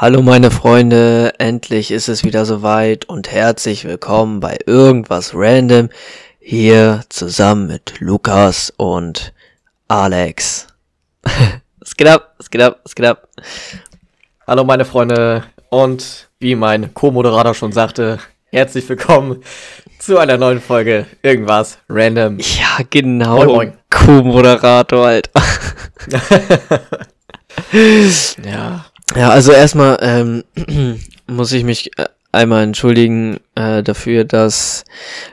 Hallo meine Freunde, endlich ist es wieder soweit und herzlich willkommen bei Irgendwas Random hier zusammen mit Lukas und Alex. was geht ab? Was geht ab? Was geht ab? Hallo meine Freunde und wie mein Co-Moderator schon sagte, herzlich willkommen zu einer neuen Folge Irgendwas Random. Ja, genau. Co-Moderator, Alter. Ja, Ja, also erstmal ähm, muss ich mich äh, einmal entschuldigen äh, dafür, dass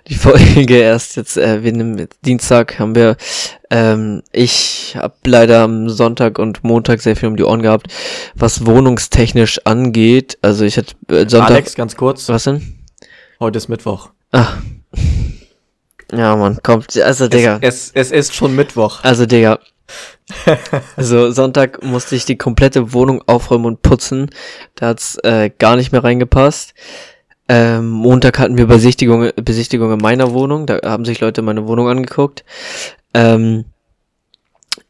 die Folge erst jetzt, äh, wir nehmen Dienstag haben wir, ähm, ich habe leider am Sonntag und Montag sehr viel um die Ohren gehabt, was wohnungstechnisch angeht. Also ich hatte äh, Sonntag. Alex, ganz kurz, Was denn? heute ist Mittwoch. Ah. Ja, Mann, kommt. Also, Digga. Es, es, es ist schon Mittwoch. Also, Digga. Also Sonntag musste ich die komplette Wohnung aufräumen und putzen. Da hat's äh, gar nicht mehr reingepasst. Ähm, Montag hatten wir Besichtigung, Besichtigung in meiner Wohnung. Da haben sich Leute meine Wohnung angeguckt. Ähm,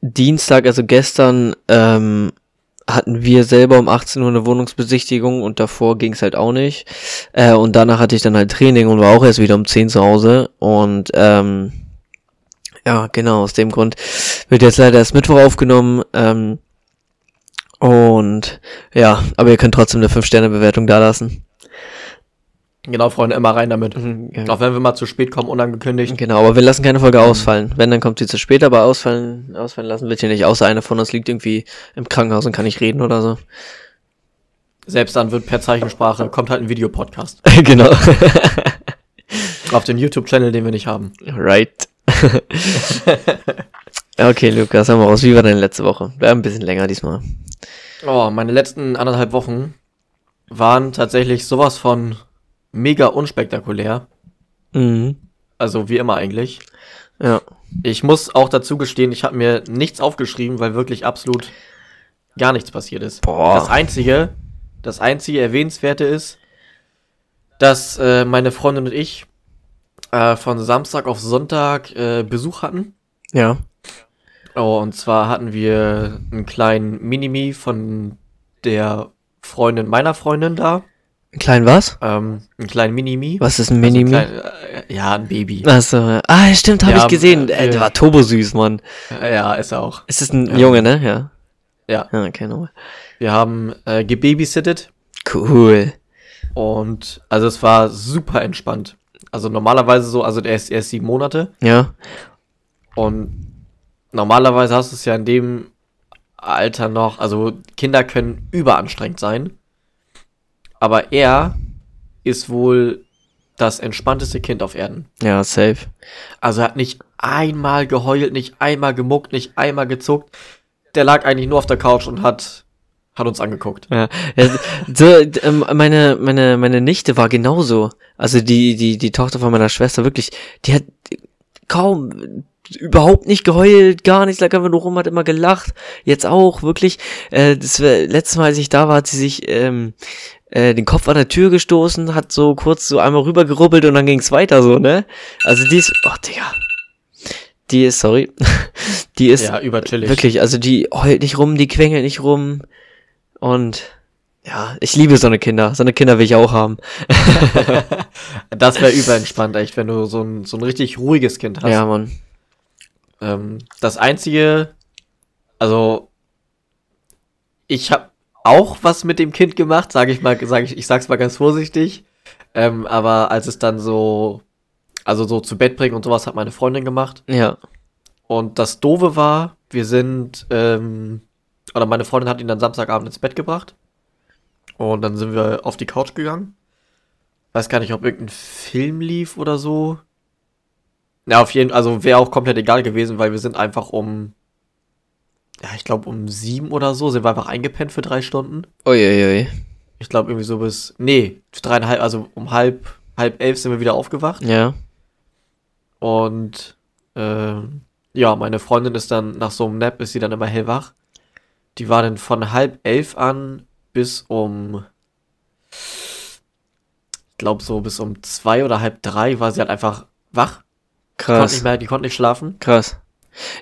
Dienstag, also gestern, ähm, hatten wir selber um 18 Uhr eine Wohnungsbesichtigung und davor ging's halt auch nicht. Äh, und danach hatte ich dann halt Training und war auch erst wieder um 10 zu Hause. Und ähm, ja, genau, aus dem Grund wird jetzt leider erst Mittwoch aufgenommen. Ähm, und ja, aber ihr könnt trotzdem eine 5-Sterne-Bewertung da lassen. Genau, Freunde, immer rein damit. Ja. Auch wenn wir mal zu spät kommen, unangekündigt. Genau, aber wir lassen keine Folge ausfallen. Wenn, dann kommt sie zu spät, aber ausfallen, ausfallen lassen wird hier nicht. Außer einer von uns liegt irgendwie im Krankenhaus und kann nicht reden oder so. Selbst dann wird per Zeichensprache, kommt halt ein Videopodcast. genau. Auf den YouTube-Channel, den wir nicht haben. right. okay, Lukas, haben wir raus. Wie war deine letzte Woche? Wäre ein bisschen länger diesmal. Oh, meine letzten anderthalb Wochen waren tatsächlich sowas von mega unspektakulär. Mhm. Also wie immer eigentlich. Ja. Ich muss auch dazu gestehen, ich habe mir nichts aufgeschrieben, weil wirklich absolut gar nichts passiert ist. Boah. Das einzige, das einzige erwähnenswerte ist, dass äh, meine Freundin und ich äh, von Samstag auf Sonntag äh, Besuch hatten. Ja. Oh, und zwar hatten wir einen kleinen Minimi von der Freundin meiner Freundin da. Ein klein was? Ähm, einen kleinen Minimi. Was ist ein Also Minimi? klein, äh, ja, ein Baby. Achso. Ah, stimmt, habe Ja, ich gesehen. äh, Äh, der war turbo süß, Mann. Äh, ja, ist er auch. Ist das ein Ja. Junge, ne? Ja. Ja. Ja, okay, nochmal. Wir haben äh, gebabysittet Cool. und also es war super entspannt. Also normalerweise so, also der ist erst sieben Monate Ja. und normalerweise hast du es ja in dem Alter noch, also Kinder können überanstrengend sein, aber er ist wohl das entspannteste Kind auf Erden. Ja, safe. Also er hat nicht einmal geheult, nicht einmal gemuckt, nicht einmal gezuckt. Der lag eigentlich nur auf der Couch und hat, hat uns angeguckt. Ja, ähm, meine, meine, meine Nichte war genauso. Also die, die, die Tochter von meiner Schwester, wirklich, die hat kaum, überhaupt nicht geheult, gar nichts, lag einfach nur rum, hat immer gelacht. Jetzt auch, wirklich. Äh, das war, letztes Mal, als ich da war, hat sie sich ähm, äh, den Kopf an der Tür gestoßen, hat so kurz so einmal rüber gerubbelt und dann ging's weiter so, ne? Also die ist, oh Digga. Die ist, sorry, die ist Ja, überchillig. Wirklich, also die heult nicht rum, die quengelt nicht rum. Und ja, ich liebe so eine Kinder. So eine Kinder will ich auch haben. Das wäre überentspannt, echt, wenn du so ein, so ein richtig ruhiges Kind hast. Ja, Mann. Ähm, das einzige, also ich habe auch was mit dem Kind gemacht, sage ich mal, sage ich, ich sag's mal ganz vorsichtig. Ähm, aber als es dann so, also so zu Bett bringen und sowas hat meine Freundin gemacht. Ja. Und das Doofe war, wir sind, ähm, oder meine Freundin hat ihn dann Samstagabend ins Bett gebracht. Und dann sind wir auf die Couch gegangen. Weiß gar nicht, ob irgendein Film lief oder so. Ja, auf jeden Fall, also wäre auch komplett egal gewesen, weil wir sind einfach um, ja, ich glaube um sieben oder so, sind wir einfach eingepennt für drei Stunden. Uiuiui. Ich glaube irgendwie so bis, nee, dreieinhalb, also um halb, halb elf sind wir wieder aufgewacht. Ja. Und ähm, ja, meine Freundin ist dann nach so einem Nap ist sie dann immer hellwach. Die war dann von halb elf an bis um, ich glaube so bis um zwei oder halb drei war sie halt einfach wach. Konnte Krass. nicht mehr, die konnte nicht schlafen. Krass.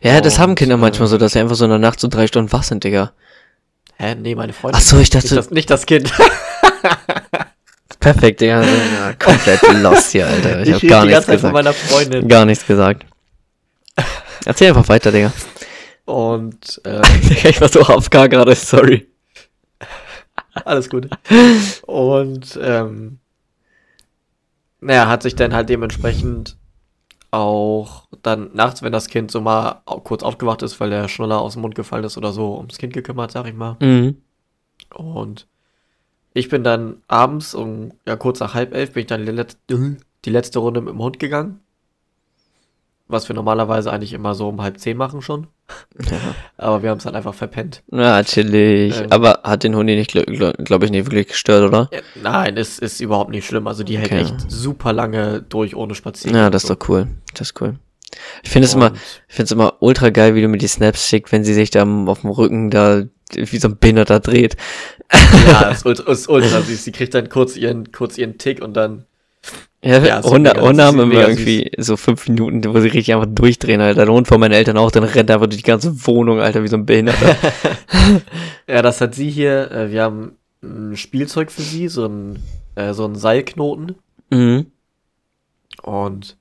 Ja, das Und, haben Kinder äh, manchmal so, dass sie einfach so in der Nacht so drei Stunden wach sind, Digga. Hä? Nee, meine Freundin. Ach so, ich dachte, Nicht das, nicht das Kind. perfekt, Digga. Ja, komplett lost hier, Alter. Ich, hab rede gar nichts gesagt. meiner Freundin. Gar nichts gesagt. Erzähl einfach weiter, Digga. Und äh, ich war so AFK gerade, sorry. alles gut. Und ähm, naja, hat sich dann halt dementsprechend auch dann nachts, wenn das Kind so mal kurz aufgewacht ist, weil der Schnuller aus dem Mund gefallen ist oder so, ums Kind gekümmert, sag ich mal. Mhm. Und ich bin dann abends um, ja, kurz nach halb elf bin ich dann die letzte, die letzte Runde mit dem Hund gegangen. Was wir normalerweise eigentlich immer so um halb zehn machen schon. Ja. Aber wir haben es dann einfach verpennt. Ja, chillig. Ähm. Aber hat den Hundi nicht, glaube glaub, ich, nicht wirklich gestört, oder? Ja, nein, es ist überhaupt nicht schlimm. Also die hält Okay. echt super lange durch ohne Spazieren. Ja, das ist doch cool. Das ist cool. Ich finde es immer, ich finde es immer ultra geil, wie du mir die Snaps schickst, wenn sie sich da auf dem Rücken da wie so ein Behinderter dreht. Ja, ist ultra, ist ultra süß. Sie kriegt dann kurz ihren, kurz ihren Tick und dann. Ja, Ja, Hunde, Hunde haben immer irgendwie so fünf Minuten, wo sie richtig einfach durchdrehen, Alter. Der Hund von meinen Eltern auch, dann rennt er einfach durch die ganze Wohnung, Alter, wie so ein Behinderter. Ja, das hat sie hier. Äh, wir haben ein Spielzeug für sie, so ein, äh, so ein Seilknoten. mhm. Und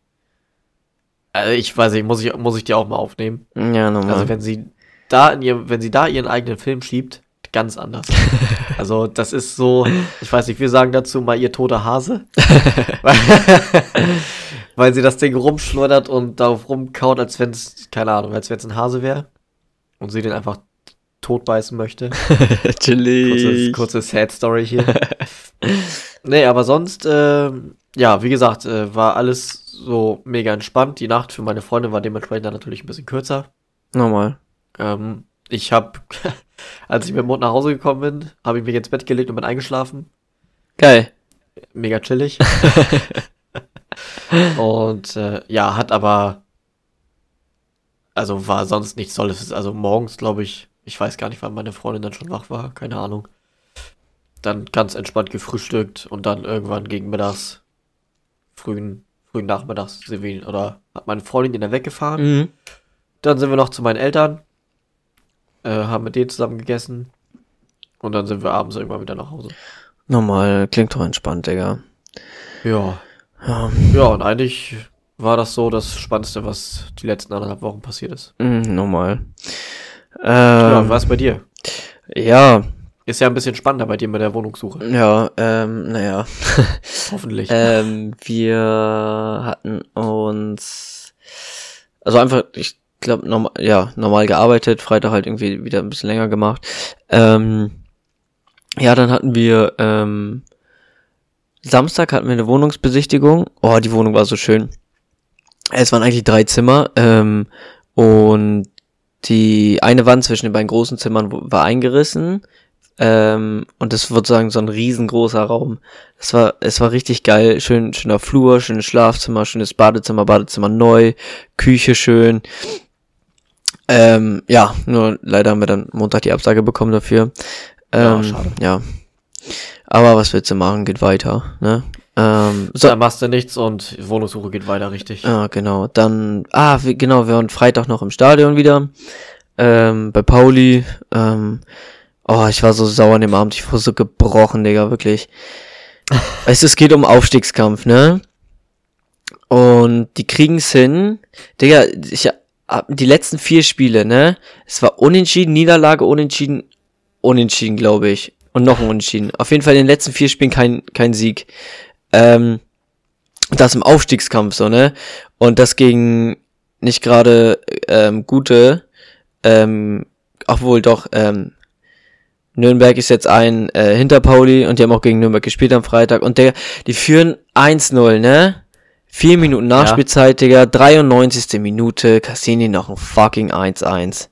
also ich weiß nicht, muss ich, muss ich dir auch mal aufnehmen. Ja, normal. Also wenn sie da in ihrem, wenn sie da ihren eigenen Film schiebt, ganz anders. also das ist so, ich weiß nicht, wir sagen dazu mal ihr toter Hase. weil, sie das Ding rumschleudert und darauf rumkaut, als wenn es, keine Ahnung, als wenn es ein Hase wäre. Und sie den einfach totbeißen möchte. Kurze, chillig. kurze Sad Story hier. nee, aber sonst, ähm, ja, wie gesagt, äh, war alles so mega entspannt. Die Nacht für meine Freundin war dementsprechend dann natürlich ein bisschen kürzer. Normal. Ähm, ich habe, als ich mit dem Mund nach Hause gekommen bin, habe ich mich ins Bett gelegt und bin eingeschlafen. Geil. Mega chillig. und äh, ja, hat aber, also war sonst nichts Tolles. Also morgens, glaube ich, ich weiß gar nicht, wann meine Freundin dann schon wach war, keine Ahnung. Dann ganz entspannt gefrühstückt und dann irgendwann gegen mittags, frühen, frühen Nachmittags oder hat meine Freundin ihn dann weggefahren. Mhm. Dann sind wir noch zu meinen Eltern, äh, haben mit denen zusammen gegessen und dann sind wir abends irgendwann wieder nach Hause. Normal. Klingt doch entspannt, Digga. Ja, Ja. ja und eigentlich war das so das Spannendste, was die letzten anderthalb Wochen passiert ist. Mhm, normal. Ja, Ähm, was bei dir? ja, Ist ja ein bisschen spannender bei dir mit der Wohnungssuche. ja, ähm, naja. Hoffentlich. ähm, wir hatten uns, also einfach, ich glaube, normal, ja, normal gearbeitet, Freitag halt irgendwie wieder ein bisschen länger gemacht. Ähm, ja, dann hatten wir, ähm, Samstag hatten wir eine Wohnungsbesichtigung. Oh, die Wohnung war so schön. Es waren eigentlich drei Zimmer, ähm, und die eine Wand zwischen den beiden großen Zimmern war eingerissen. Ähm, und das wird sagen so ein riesengroßer Raum. Es war, es war richtig geil. Schön, schöner Flur, schönes Schlafzimmer, schönes Badezimmer, Badezimmer neu, Küche schön. Ähm, ja, nur leider haben wir dann Montag die Absage bekommen dafür. Ja, Ähm, schade. ja. Aber was willst du machen? Geht weiter, ne? Ähm, so, da machst du nichts und Wohnungssuche geht weiter, richtig. ja, genau. Dann, ah, wir, genau, wir waren Freitag noch im Stadion wieder. Ähm, bei Pauli. Ähm, oh, ich war so sauer an dem Abend. Ich war so gebrochen, Digga, wirklich. weißt du, es geht um Aufstiegskampf, ne? Und die kriegen's hin. Digga, ich die letzten vier Spiele, ne? Es war unentschieden, Niederlage, unentschieden, unentschieden, glaube ich. Und noch ein Unentschieden. Auf jeden Fall in den letzten vier Spielen kein, kein Sieg. Ähm, das im Aufstiegskampf so, ne? Und das gegen nicht gerade ähm, gute, ähm, obwohl doch, ähm, Nürnberg ist jetzt ein äh, hinter Pauli und die haben auch gegen Nürnberg gespielt am Freitag und der, die führen 1-0, ne? Vier Minuten Nachspielzeit, Digga, 93. Minute, kassieren die noch ein fucking 1-1.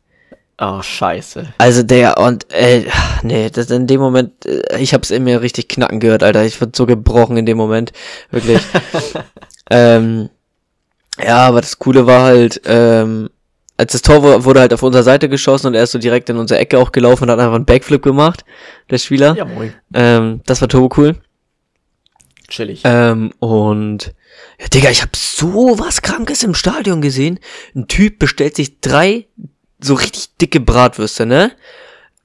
Oh, scheiße. Also der und äh, nee, das in dem Moment, äh, ich hab's in mir richtig knacken gehört, Alter. Ich wurde so gebrochen in dem Moment, wirklich. ähm, ja, aber das Coole war halt, ähm, als das Tor wu- wurde halt auf unserer Seite geschossen und er ist so direkt in unsere Ecke auch gelaufen und hat einfach einen Backflip gemacht, der Spieler. Ja, moin. Ähm, das war turbo cool. Chillig. Ähm, und ja, Digga, ich hab so was Krankes im Stadion gesehen. Ein Typ bestellt sich drei so richtig dicke Bratwürste, ne?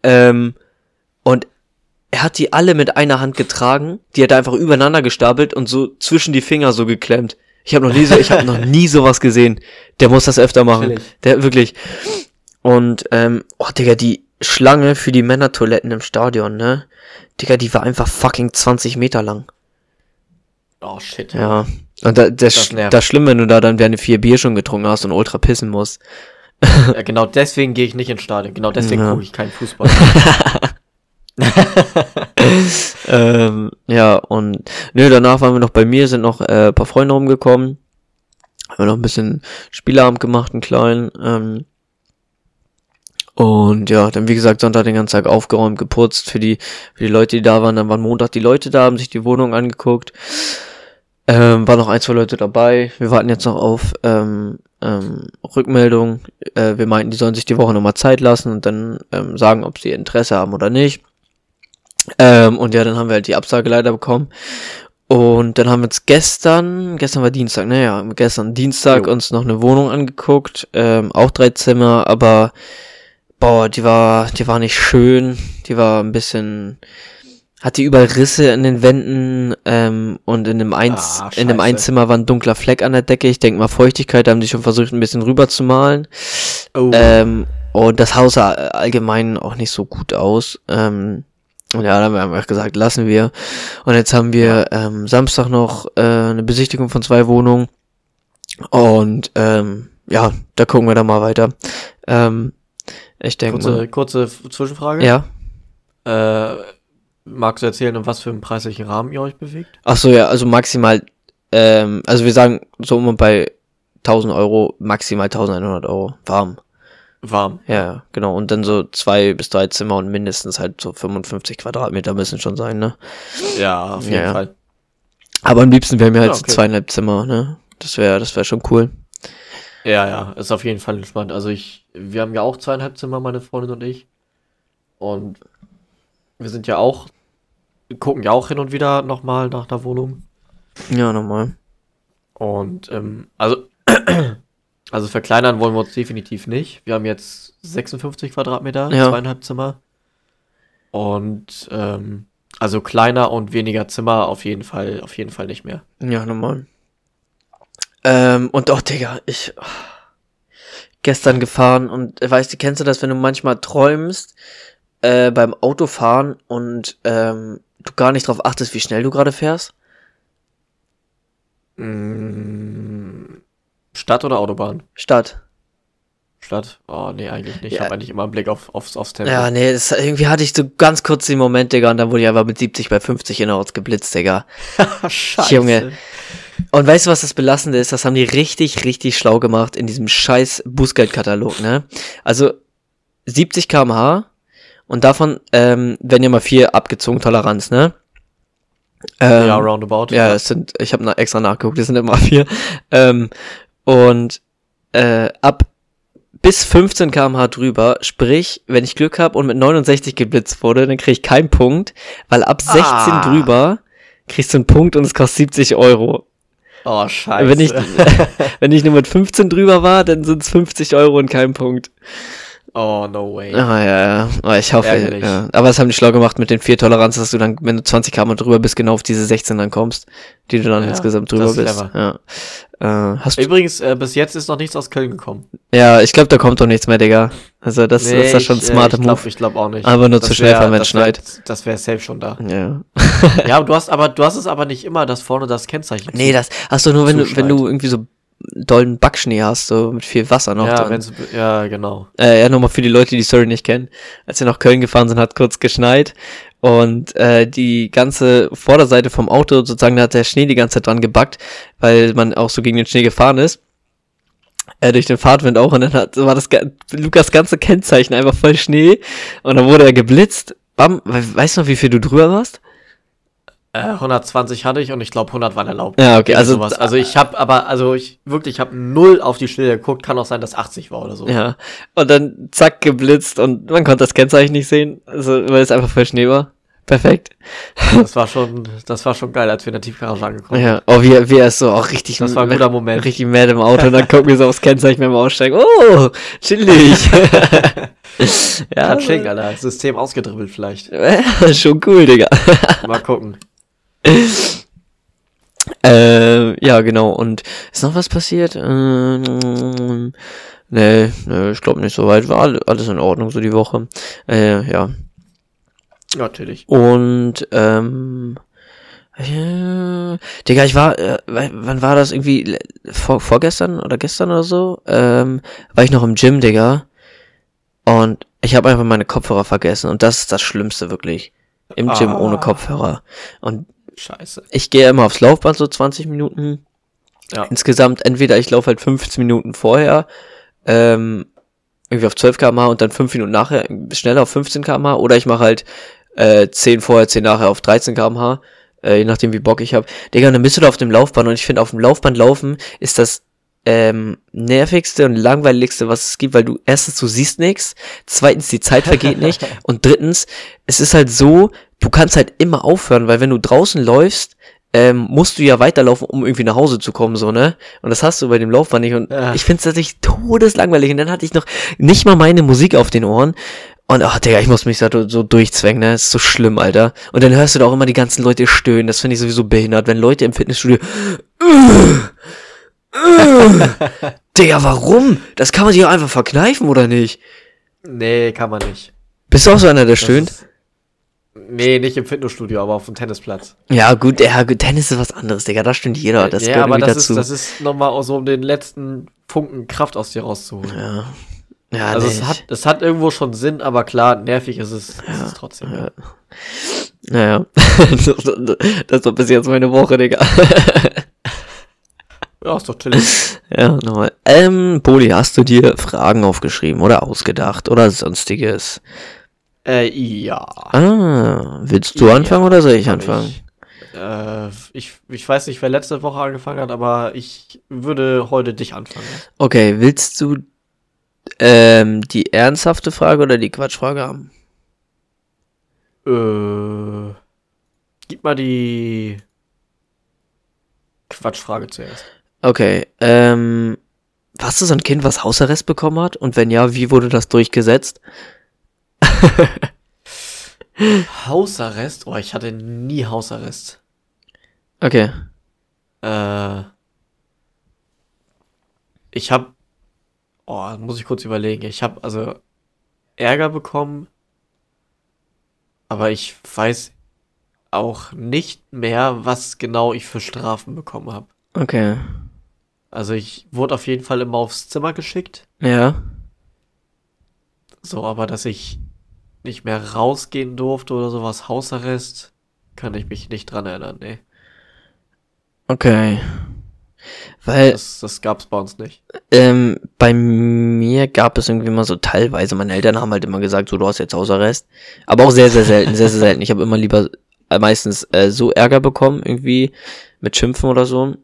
Ähm, Und er hat die alle mit einer Hand getragen, die hat er einfach übereinander gestapelt und so zwischen die Finger so geklemmt. Ich habe noch nie so, ich habe noch nie sowas gesehen. Der muss das öfter machen. Chillig. Der wirklich. Und ähm, oh Digga, die Schlange für die Männertoiletten im Stadion, ne? Digga, die war einfach fucking 20 Meter lang. Oh shit. Ja. Und da, das, Das nervt. das schlimm, wenn du da dann deine vier Bier schon getrunken hast und ultra pissen musst. Ja, genau deswegen gehe ich nicht ins Stadion. Genau deswegen Ja. gucke ich keinen Fußball. ähm, ja, und nö, danach waren wir noch bei mir, sind noch äh, ein paar Freunde rumgekommen. Haben wir noch ein bisschen Spieleabend gemacht, einen kleinen. Ähm, und ja, dann wie gesagt, Sonntag den ganzen Tag aufgeräumt, geputzt für die, für die Leute, die da waren. Dann waren Montag die Leute da, haben sich die Wohnung angeguckt. Ähm, war noch ein, zwei Leute dabei. Wir warten jetzt noch auf ähm, ähm, Rückmeldung. Äh, wir meinten, die sollen sich die Woche nochmal Zeit lassen und dann ähm, sagen, ob sie Interesse haben oder nicht. Ähm, und ja, dann haben wir halt die Absage leider bekommen. Und dann haben wir uns gestern, gestern war Dienstag, naja, gestern Dienstag Jo. uns noch eine Wohnung angeguckt, ähm, auch drei Zimmer, aber boah, die war, die war nicht schön, die war ein bisschen, hatte überall Risse in den Wänden ähm, und in dem Eins, Ah, in dem. Einzimmer war ein dunkler Fleck an der Decke. Ich denke mal Feuchtigkeit, da haben die schon versucht, ein bisschen rüber zu malen. Oh. Ähm, und das Haus sah allgemein auch nicht so gut aus. Ähm, und ja, dann haben wir einfach gesagt, lassen wir. Und jetzt haben wir ähm, Samstag noch äh, eine Besichtigung von zwei Wohnungen. Und ähm, ja, da gucken wir dann mal weiter. Ähm, ich denke kurze, mal. kurze Zwischenfrage. Ja. Äh, magst du erzählen, um was für einen preislichen Rahmen ihr euch bewegt? Ach so, ja, also maximal, ähm, also wir sagen so um und bei 1000 Euro, maximal 1100 Euro warm. Warm. Ja, genau. Und dann so zwei bis drei Zimmer und mindestens halt so 55 Quadratmeter müssen schon sein, ne? Ja, auf jeden Ja. Fall. Aber am liebsten wären wir halt Ja, so okay. zweieinhalb Zimmer, ne? Das wäre, das wäre schon cool. Ja, ja, ist auf jeden Fall entspannt. Also ich, wir haben ja auch zweieinhalb Zimmer, meine Freundin und ich. Und wir sind ja auch, gucken ja auch hin und wieder nochmal nach einer Wohnung. Ja, nochmal. Und ähm, also, also verkleinern wollen wir uns definitiv nicht. Wir haben jetzt 56 Quadratmeter, Ja. zweieinhalb Zimmer. Und ähm, also kleiner und weniger Zimmer auf jeden Fall, auf jeden Fall nicht mehr. Ja, nochmal. Ähm, und auch, Digga, ich gestern gefahren und äh, weißt du, kennst du das, wenn du manchmal träumst äh, beim Autofahren und ähm, du gar nicht drauf achtest, wie schnell du gerade fährst? Mm, Stadt oder Autobahn? Stadt. Stadt? Oh, nee, eigentlich nicht. Ich Ja. habe eigentlich immer einen Blick auf, aufs, aufs Tempo. Ja, nee, das, irgendwie hatte ich so ganz kurz den Moment, Digga, und dann wurde ich einfach mit 70 bei 50 innerorts geblitzt, Digga. Scheiße. Junge. Und weißt du, was das Belastende ist? Das haben die richtig, richtig schlau gemacht in diesem scheiß Bußgeldkatalog, ne? Also 70 kmh und davon ähm, werden ja mal vier abgezogen, Toleranz, ne? Ähm, Ja, roundabout. ja, es sind, ich habe na, extra nachgeguckt, es sind immer vier. Ähm, und äh, ab bis 15 kmh drüber, sprich, wenn ich Glück habe und mit 69 geblitzt wurde, dann kriege ich keinen Punkt, weil ab 16 Ah. drüber kriegst du einen Punkt und es kostet 70 Euro. Oh, scheiße. Wenn ich, wenn ich nur mit 15 drüber war, dann sind es 50 Euro und kein Punkt. Oh, no way. Ah, ja, ja. Aber ich hoffe, Ärgerlich. ja. Aber das haben die schlau gemacht mit den vier Toleranz, dass du dann, wenn du 20 km drüber bist, genau auf diese 16 dann kommst, die du dann Ja, insgesamt drüber bist. Ja. Äh, hast Übrigens, äh, bis jetzt ist noch nichts aus Köln gekommen. ja, ich glaube, da kommt doch nichts mehr, Digga. Also das, das ist ja schon ein ich, smarter äh, ich glaub, Move. Ich glaube auch nicht. Aber nur Das zu schnell wär- wär- Schneit. Das wäre safe schon da. Ja. ja, aber du hast aber, du hast es aber nicht immer, dass vorne das Kennzeichen Nee, das hast du nur, wenn du, wenn du irgendwie so dollen Backschnee hast, so mit viel Wasser noch Ja, drin. wenn's, ja, genau. Äh, ja, nochmal für die Leute, die die Story nicht kennen. Als wir nach Köln gefahren sind, hat kurz geschneit und äh, die ganze Vorderseite vom Auto, sozusagen, da hat der Schnee die ganze Zeit dran gebackt, weil man auch so gegen den Schnee gefahren ist. Äh, durch den Fahrtwind auch und dann hat, war das Lukas ganze Kennzeichen einfach voll Schnee und dann wurde er geblitzt. Bam, we- weißt du noch, wie viel du drüber warst? Äh, 120 hatte ich und ich glaube 100 waren erlaubt. Ja, okay, also- sowas. also ich habe aber, also ich wirklich, ich habe null auf die Schilder geguckt. Kann auch sein, dass 80 war oder so. Ja. Und dann zack geblitzt und man konnte das Kennzeichen nicht sehen, also weil es einfach voll Schnee war. Perfekt. Das war schon, das war schon geil, als wir in der Tiefgarage angekommen Ja, oh, wie, wie er ist so auch richtig, Das war ein guter Moment. richtig mad im Auto und dann gucken wir so aufs Kennzeichen beim Aussteigen. Oh, chillig. Ja, Katsching, Alter. System ausgedribbelt vielleicht. Schon cool, Digga. Mal gucken. Äh, ja, genau. Und ist noch was passiert? Ähm, nee, nee, ich glaube nicht so weit. War alle- alles in Ordnung so die Woche. Äh, ja. Natürlich. Und, ähm, ja, Digga, ich war, äh, wann war das irgendwie, vor, vorgestern oder gestern oder so, ähm, war ich noch im Gym, Digga. Und ich habe einfach meine Kopfhörer vergessen. Und das ist das Schlimmste wirklich. Im Gym Ah. ohne Kopfhörer. Und Scheiße. ich gehe immer aufs Laufband so 20 Minuten. Ja. Insgesamt entweder ich laufe halt 15 Minuten vorher, ähm, irgendwie auf 12 km und dann 5 Minuten nachher schneller auf 15 km oder ich mache halt äh, 10 vorher, 10 nachher auf 13 km äh, je nachdem wie Bock ich habe. Digga, und dann bist du da auf dem Laufband und ich finde auf dem Laufband laufen ist das ähm, nervigste und langweiligste, was es gibt, weil du erstens du siehst nichts, zweitens die Zeit vergeht nicht und drittens es ist halt so, du kannst halt immer aufhören, weil wenn du draußen läufst, ähm, musst du ja weiterlaufen, um irgendwie nach Hause zu kommen, so, ne? Und das hast du bei dem Laufband nicht. Und Ja. ich find's tatsächlich todeslangweilig. Und dann hatte ich noch nicht mal meine Musik auf den Ohren. Und ach, Digga, ich muss mich da so durchzwängen, ne? Das ist so schlimm, Alter. Und dann hörst du da auch immer die ganzen Leute stöhnen. Das finde ich sowieso behindert, wenn Leute im Fitnessstudio. Digga, warum? Das kann man sich auch einfach verkneifen, oder nicht? Nee, kann man nicht. Bist du auch so einer, der stöhnt? ist- Nee, nicht im Fitnessstudio, aber auf dem Tennisplatz. Ja, gut, ja, gut, Tennis ist was anderes, Digga. Da stimmt jeder. Das ja, gehört aber das dazu. ist, das ist nochmal auch so, um den letzten Funken Kraft aus dir rauszuholen. ja. Ja, also nee, es hat, es hat irgendwo schon Sinn, aber klar, nervig ist es, ist es trotzdem. Ja. Naja. das war bis jetzt meine Woche, Digga. ja, ist doch chillig. ja, nochmal. Ähm, Poli, hast du dir Fragen aufgeschrieben oder ausgedacht oder sonstiges? äh, ja. Ah, willst du anfangen oder soll ich anfangen? Ich, äh, ich, ich weiß nicht, wer letzte Woche angefangen hat, aber ich würde heute dich anfangen. Okay, willst du ähm, die ernsthafte Frage oder die Quatschfrage haben? Äh, gib mal die Quatschfrage zuerst. Okay, ähm, warst du so ein Kind, was Hausarrest bekommen hat? Und wenn ja, wie wurde das durchgesetzt? Hausarrest? Oh, ich hatte nie Hausarrest. Okay. Äh, ich hab, oh, muss ich kurz überlegen. Ich hab also Ärger bekommen, aber ich weiß auch nicht mehr, was genau ich für Strafen bekommen habe. Okay. Also ich wurde auf jeden Fall immer aufs Zimmer geschickt. Ja. So, aber dass ich nicht mehr rausgehen durfte oder sowas, Hausarrest, kann ich mich nicht dran erinnern, nee. Okay. Weil, Das, das gab's bei uns nicht. ähm, bei mir gab es irgendwie mal so teilweise, meine Eltern haben halt immer gesagt, so, du hast jetzt Hausarrest. Aber auch sehr, sehr selten, sehr, sehr selten. Ich habe immer lieber äh, meistens äh, so Ärger bekommen, irgendwie, mit Schimpfen oder so.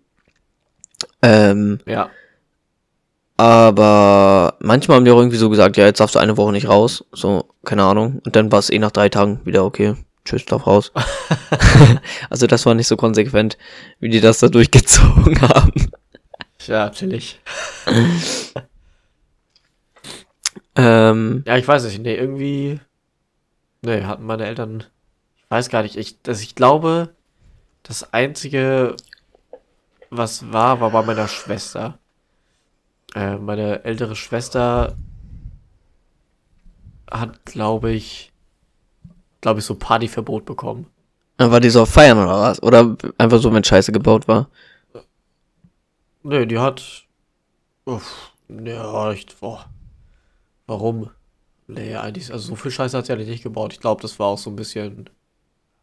Ähm, Ja. aber manchmal haben die auch irgendwie so gesagt, ja, jetzt darfst du eine Woche nicht raus. So, keine Ahnung. Und dann war es eh nach drei Tagen wieder okay. Tschüss, darf raus. also das war nicht so konsequent, wie die das da durchgezogen haben. Ja, chillig. Ähm, Ja, ich weiß nicht, nee, irgendwie. Nee, hatten meine Eltern. Ich weiß gar nicht. Ich, dass ich glaube, das einzige, was war, war bei meiner Schwester. Äh, meine ältere Schwester hat, glaube ich, glaube ich, so Partyverbot bekommen. war die so auf Feiern oder was? Oder einfach so, wenn Scheiße gebaut war? Nee, die hat. Uff, ja, ich. Boah. Warum? Nee, eigentlich. Also so viel Scheiße hat sie eigentlich nicht gebaut. Ich glaube, das war auch so ein bisschen.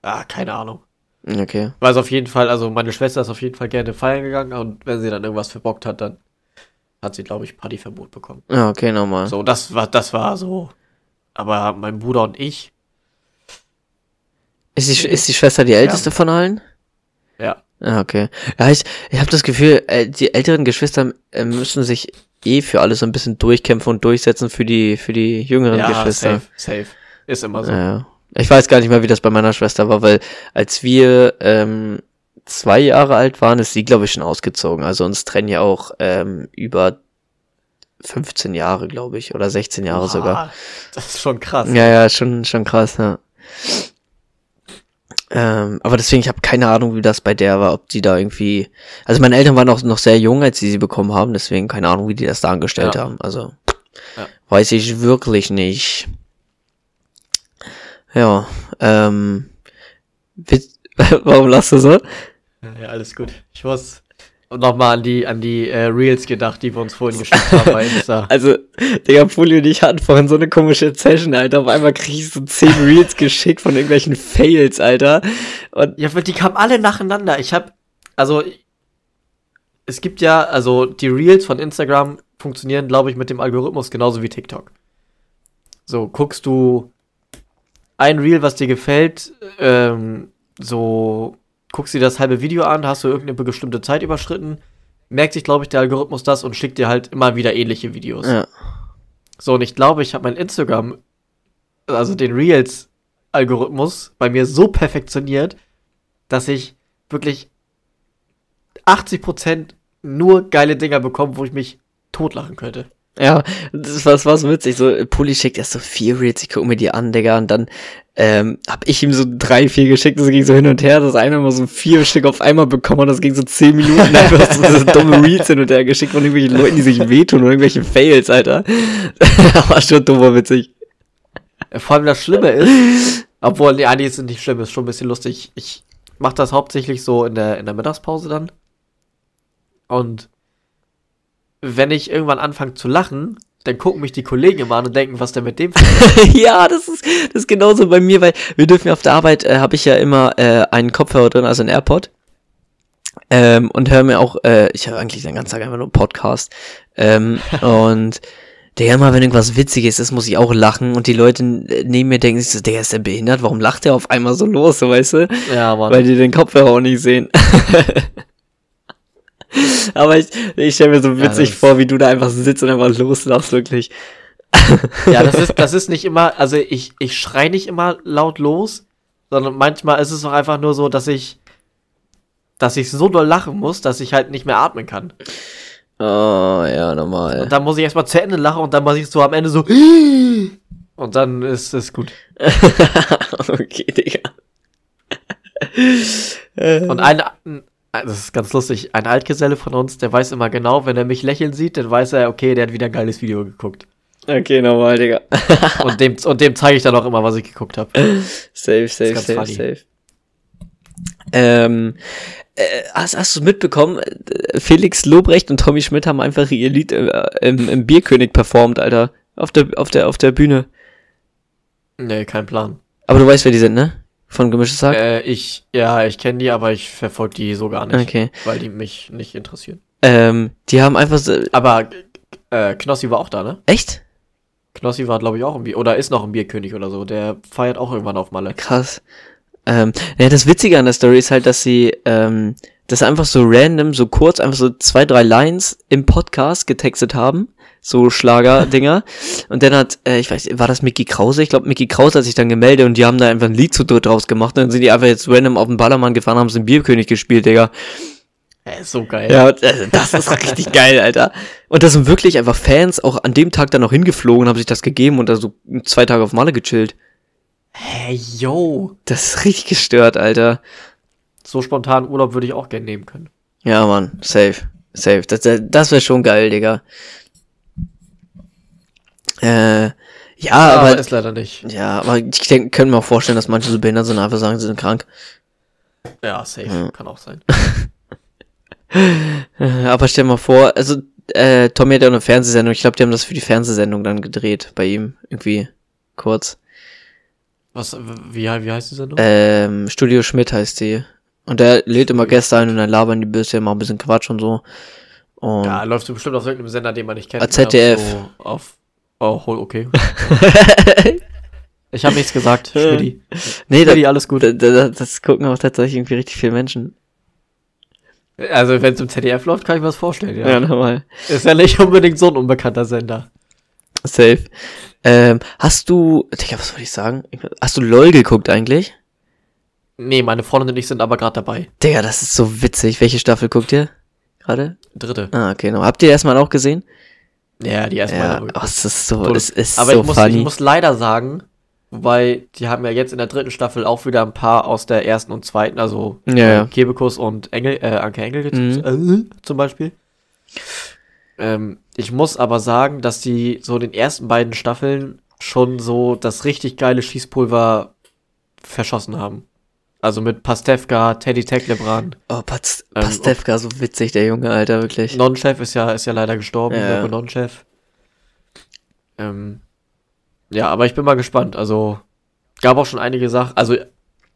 Ah, keine Ahnung. Okay. Weiß auf jeden Fall, also meine Schwester ist auf jeden Fall gerne feiern gegangen und wenn sie dann irgendwas verbockt hat, dann hat sie, glaube ich, Partyverbot bekommen. Ja, okay, nochmal. So, das war, das war so. Aber mein Bruder und ich, Ist die, ist die Schwester die älteste von allen? ja. Ja, okay. Ja, ich, ich habe das Gefühl, äh, die älteren Geschwister äh, müssen sich eh für alles so ein bisschen durchkämpfen und durchsetzen für die, für die jüngeren Ja, Geschwister. safe, safe. Ist immer so. Ja, Ich weiß gar nicht mehr, wie das bei meiner Schwester war, weil als wir ähm, zwei Jahre alt waren, ist sie, glaube ich, schon ausgezogen. Also uns trennen ja auch ähm, über 15 Jahre, glaube ich, oder 16 Jahre Oha, sogar. Das ist schon krass. Ja, ja, schon, schon krass, ja. Ähm, aber deswegen, ich habe keine Ahnung, wie das bei der war, ob die da irgendwie. Also meine Eltern waren noch, noch sehr jung, als sie sie bekommen haben, deswegen keine Ahnung, wie die das da angestellt Ja. haben. Also Ja. weiß ich wirklich nicht. Ja, ähm. Warum lachst du so? Ja, alles gut. Ich muss nochmal an die, an die äh, Reels gedacht, die wir uns vorhin geschickt haben bei Insta. Also, Digga, Puli und ich hatten vorhin so eine komische Session, Alter. Auf einmal krieg ich so 10 Reels geschickt von irgendwelchen Fails, Alter. Und Ja, weil die kamen alle nacheinander. Ich hab, also, es gibt ja, also die Reels von Instagram funktionieren, glaube ich, mit dem Algorithmus genauso wie TikTok. So, guckst du ein Reel, was dir gefällt, ähm, so, guckst dir das halbe Video an, hast du irgendeine bestimmte Zeit überschritten, merkt sich, glaube ich, der Algorithmus das und schickt dir halt immer wieder ähnliche Videos. ja. So, und ich glaube, ich habe mein Instagram, also den Reels-Algorithmus, bei mir so perfektioniert, dass ich wirklich 80% nur geile Dinger bekomme, wo ich mich totlachen könnte. Ja, das war, das war so witzig. So, Pulli schickt erst so vier Reels, ich guck mir die an, Digga, und dann ähm, hab ich ihm so drei, vier geschickt, das ging so hin und her, das eine mal so vier Stück auf einmal bekommen und das ging so zehn Minuten einfach so, so dumme Reels hin und her geschickt von irgendwelchen Leuten, die sich wehtun oder irgendwelche Fails, Alter. war schon dummer witzig. Vor allem das Schlimme ist, obwohl, ja, nee, ist nicht schlimm, ist schon ein bisschen lustig. Ich mache das hauptsächlich so in der, in der Mittagspause dann. Und wenn ich irgendwann anfange zu lachen, dann gucken mich die Kollegen immer an und denken, was denn mit dem ja, das ist, das ist genauso bei mir, weil wir dürfen ja auf der Arbeit, äh, habe ich ja immer äh, einen Kopfhörer drin, also einen AirPod. Ähm, und höre mir auch, äh, ich höre eigentlich den ganzen Tag einfach nur Podcast. Ähm, und der immer, wenn irgendwas Witziges ist, muss ich auch lachen. Und die Leute äh, neben mir denken sich so, der ist der behindert, warum lacht der auf einmal so los, so weißt du? Ja, Mann. Weil die den Kopfhörer auch nicht sehen. Aber ich, ich stelle mir so Ja, witzig das- vor, wie du da einfach sitzt und einfach loslachst, wirklich. Ja, das ist, das ist nicht immer, also ich, ich schrei nicht immer laut los, sondern manchmal ist es auch einfach nur so, dass ich, dass ich so doll lachen muss, dass ich halt nicht mehr atmen kann. Oh, ja, normal. Und dann muss ich erstmal zu Ende lachen und dann muss ich so am Ende so, und dann ist es gut. okay, Digga. Und ein- das ist ganz lustig, ein Altgeselle von uns, der weiß immer genau, wenn er mich lächeln sieht, dann weiß er, okay, der hat wieder ein geiles Video geguckt. okay, normal, Digga. Und dem, und dem zeige ich dann auch immer, was ich geguckt habe. safe, safe, safe, funny. safe. Ähm, äh, hast, hast du mitbekommen, äh, Felix Lobrecht und Tommy Schmidt haben einfach ihr Lied äh, im, im Bierkönig performt, Alter. Auf der, auf der, auf der Bühne. Nee, kein Plan. Aber du weißt, wer die sind, ne? Von Gemischtes Hack? Äh, ich, ja, ich kenne die, aber ich verfolge die so gar nicht. Okay. Weil die mich nicht interessieren. Ähm, die haben einfach so, Aber äh, Knossi war auch da, ne? echt? Knossi war, glaube ich, auch im Bier, oder ist noch im Bierkönig oder so. Der feiert auch irgendwann auf Malle. Krass. Ähm, ja, das Witzige an der Story ist halt, dass sie ähm, das einfach so random, so kurz, einfach so zwei, drei Lines im Podcast getextet haben. So Schlager-Dinger. und dann hat, äh, ich weiß, war das Mickey Krause? Ich glaube, Mickey Krause hat sich dann gemeldet und die haben da einfach ein Lied zu dritt draus gemacht. Und dann sind die einfach jetzt random auf den Ballermann gefahren, haben sie den Bierkönig gespielt, Digga. Äh, ist so geil. Ja, äh, das ist richtig geil, Alter. Und da sind wirklich einfach Fans auch an dem Tag dann noch hingeflogen und haben sich das gegeben und da so zwei Tage auf Malle gechillt. Hey, yo. Das ist richtig gestört, Alter. So spontan Urlaub würde ich auch gerne nehmen können. Ja, Mann, safe. Safe. Das, das, wäre schon geil, Digga. Äh, ja, aber aber, ist leider nicht. ja, aber ich denke, können mir auch vorstellen, dass manche so behindert sind einfach sagen, sie sind krank. Ja, safe. Ja. Kann auch sein. Aber stell mal vor, also, äh, Tommy hat ja auch eine Fernsehsendung. Ich glaube, die haben das für die Fernsehsendung dann gedreht bei ihm. Irgendwie kurz. Was, wie, wie heißt die Sendung? Ähm, Studio Schmidt heißt die. Und der lädt immer Gäste ein und dann labern die bisschen, machen ein bisschen Quatsch und so. Und ja, läuft bestimmt auf irgendeinem Sender, den man nicht kennt. Ah, ZDF. So auf, oh, okay. ich habe nichts gesagt. Schmidti. nee, da, Schmidti, alles gut. da, da, das gucken auch tatsächlich irgendwie richtig viele Menschen. Also, wenn es im ZDF läuft, kann ich mir das vorstellen, ja. Ja, normal. Ist ja nicht unbedingt so ein unbekannter Sender. Safe. Ähm, hast du, Digga, was wollte ich sagen? Hast du LOL geguckt eigentlich? Nee, meine Freundin und ich sind aber gerade dabei. Digga, das ist so witzig. Welche Staffel guckt ihr gerade? Dritte. Ah, okay, no. Habt ihr erstmal auch gesehen? Ja, die erstmal. Ja, oh, es ist so, es ist aber so ich, muss, funny. ich muss leider sagen, wobei die haben ja jetzt in der dritten Staffel auch wieder ein paar aus der ersten und zweiten, also Ja, ja. Kebekus und Engel, äh, Anke Engel Mhm. äh, zum Beispiel. Ähm, ich muss aber sagen, dass die so den ersten beiden Staffeln schon so das richtig geile Schießpulver verschossen haben. Also mit Pastewka, Teddy Teklebran. oh, Past Ähm, Pastewka, so witzig, der Junge, Alter, wirklich. Non-Chef ist ja, ist ja leider gestorben, Ja, ja. Non-Chef. Ähm, ja, aber ich bin mal gespannt. Also, gab auch schon einige Sachen. Also,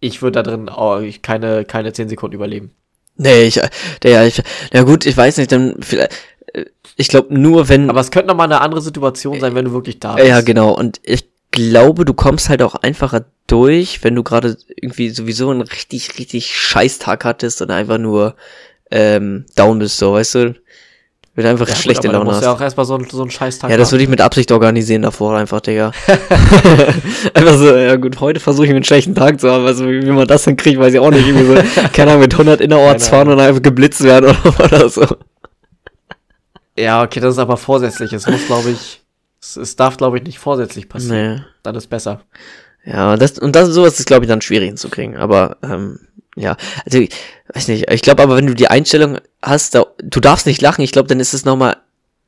ich würde da drin auch ich keine, keine 10 Sekunden überleben. Nee, ich, der, ich, ja gut, ich weiß nicht, dann vielleicht, äh, ich glaube nur, wenn, Aber es könnte nochmal eine andere Situation sein, wenn du wirklich da bist. ja genau, und ich glaube, du kommst halt auch einfacher durch, wenn du gerade irgendwie sowieso einen richtig, richtig Scheißtag hattest und einfach nur ähm, down bist, so, weißt du? Wenn du einfach Ja, gut, schlechte aber du Laune musst hast. ja auch erstmal so, so einen Scheißtag Ja, das würde ich mit Absicht organisieren davor einfach, Digga. einfach so, ja gut, heute versuche ich einen schlechten Tag zu haben. Also wie, wie man das hinkriegt, weiß ich auch nicht. Irgendwie so, keine Ahnung, mit 100 innerorts fahren und einfach geblitzt werden oder, oder so. Ja, okay, das ist aber vorsätzlich. Es muss, glaube ich, es, es darf, glaube ich, nicht vorsätzlich passieren. Nee. Dann ist besser. Ja, das, und das, sowas ist, glaube ich, dann schwierig hinzukriegen. Aber, ähm, ja, also, ich weiß nicht, ich glaube aber, wenn du die Einstellung hast, da, du darfst nicht lachen, ich glaube, dann ist es nochmal,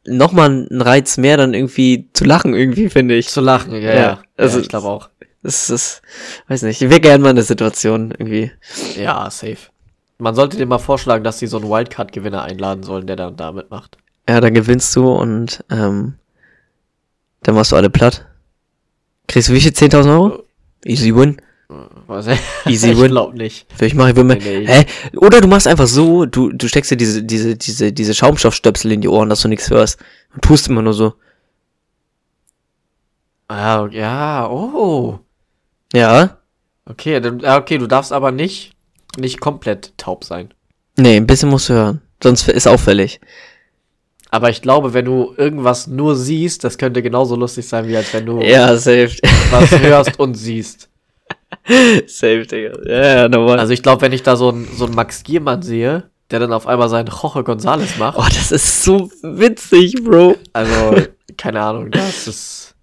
nochmal ein Reiz mehr, dann irgendwie zu lachen, irgendwie, finde ich. Zu lachen, ja, Ja, ja. also- ja ich glaube auch. Das ist, weiß nicht, ich wäre gerne mal in der Situation, irgendwie. Ja, safe. Man sollte dir mal vorschlagen, dass sie so einen Wildcard-Gewinner einladen sollen, der dann da mitmacht. Ja, dann gewinnst du und, ähm, dann machst du alle platt. Kriegst du wie viel? 10.000 Euro? Easy win. Was? Easy ich win. glaub nicht. Ich machen, ich Nee, nee. hä? Oder du machst einfach so, du, du steckst dir diese, diese, diese, diese Schaumstoffstöpsel in die Ohren, dass du nichts hörst. Und tust immer nur so. Ah, ja, oh. Ja? Okay, dann, okay, du darfst aber nicht, nicht komplett taub sein. Nee, ein bisschen musst du hören. Sonst ist auffällig. Aber ich glaube, wenn du irgendwas nur siehst, das könnte genauso lustig sein, wie als wenn du Ja, safe. was hörst und siehst. safe, Digga. Ja, ja, normal. Also ich glaube, wenn ich da so einen so einen Max Giermann sehe, der dann auf einmal seinen Jorge González macht, oh, das ist so witzig, Bro. also, keine Ahnung, das ist,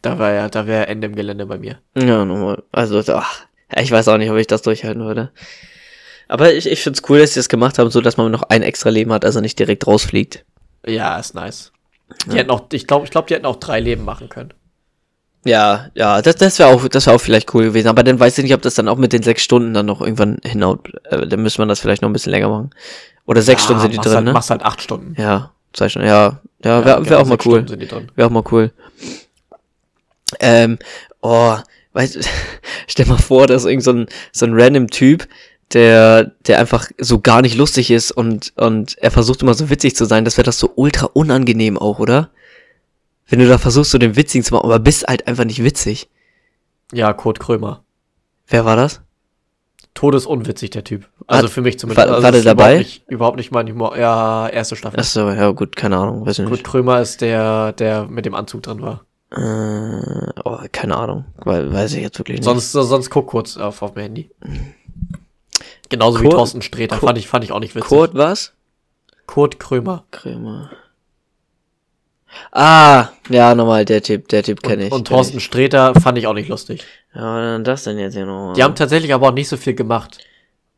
da wäre ja, da wäre Ende im Gelände bei mir. Ja, normal. Also, ach, ich weiß auch nicht, ob ich das durchhalten würde. Aber ich, ich find's cool, dass sie das gemacht haben, so dass man noch ein extra Leben hat, also nicht direkt rausfliegt. Ja, ist nice. Die hätten auch, ich glaube, ich glaube, die hätten auch drei Leben machen können. Ja, ja, das, das wäre auch, das wäre auch vielleicht cool gewesen. Aber dann weiß ich nicht, ob das dann auch mit den sechs Stunden dann noch irgendwann hinhaut. Äh, dann müsste man das vielleicht noch ein bisschen länger machen. Oder sechs Ja, Stunden sind die drin, halt, ne? Machst halt acht Stunden. Ja, zwei Stunden, ja. Ja, wäre wär genau, auch mal sechs cool. Stunden Sind die drin. Wäre auch mal cool. Ähm, oh, weißt stell mal vor, dass irgend so ein, so ein random Typ, der, der einfach so gar nicht lustig ist und, und er versucht immer so witzig zu sein, das wäre das so ultra unangenehm auch, oder? Wenn du da versuchst, so den Witzigen zu machen, aber bist halt einfach nicht witzig. Ja, Kurt Krömer. Wer war das? Todesunwitzig, der Typ. Also Hat- für mich zumindest. war- also war der dabei? Überhaupt nicht, überhaupt nicht mein Humor. Ja, erste Staffel. Ach so, ja gut, keine Ahnung, weiß ich Kurt nicht. Krömer ist der, der mit dem Anzug drin war. Äh, oh, keine Ahnung, weil, weiß ich jetzt wirklich nicht. Sonst, sonst guck kurz auf, auf mein Handy. Genauso wie Kurt- Thorsten Sträter. Kurt- fand, ich, fand ich auch nicht witzig. Kurt was? Kurt Krömer. Krömer. Ah, ja, nochmal, der Typ, der Typ kenne ich. Und Thorsten ich. Sträter fand ich auch nicht lustig. Ja, denn das denn jetzt hier noch? Die haben tatsächlich aber auch nicht so viel gemacht.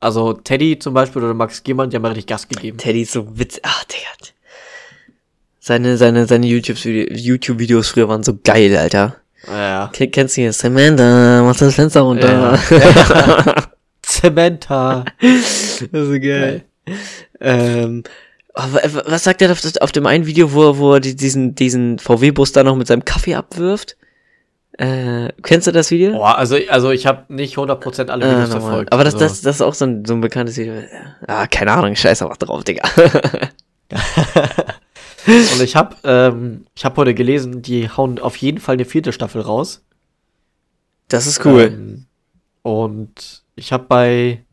Also Teddy zum Beispiel oder Max Giermann, die haben richtig Gas gegeben. Teddy ist so witzig. Ach, Digga. Seine, seine, seine YouTube-Videos YouTube früher waren so geil, Alter. Ja. Ken- Kennst du hier? Samantha, mach das Fenster runter. Ja. Zementa. das ist geil. Geil. Ähm, aber w- was sagt er auf, das- auf dem einen Video, wo, er- wo er die- diesen, diesen VW-Bus da noch mit seinem Kaffee abwirft? Äh, kennst du das Video? Boah, also, also ich habe nicht 100% alle Ah, Videos normal. verfolgt. Aber das, also. das, das ist auch so ein, so ein bekanntes Video. Ah, keine Ahnung, scheiß einfach drauf, Digga. Und ich habe ähm, ich hab heute gelesen, die hauen auf jeden Fall eine vierte Staffel raus. Das ist cool. Ähm, und ich habe bei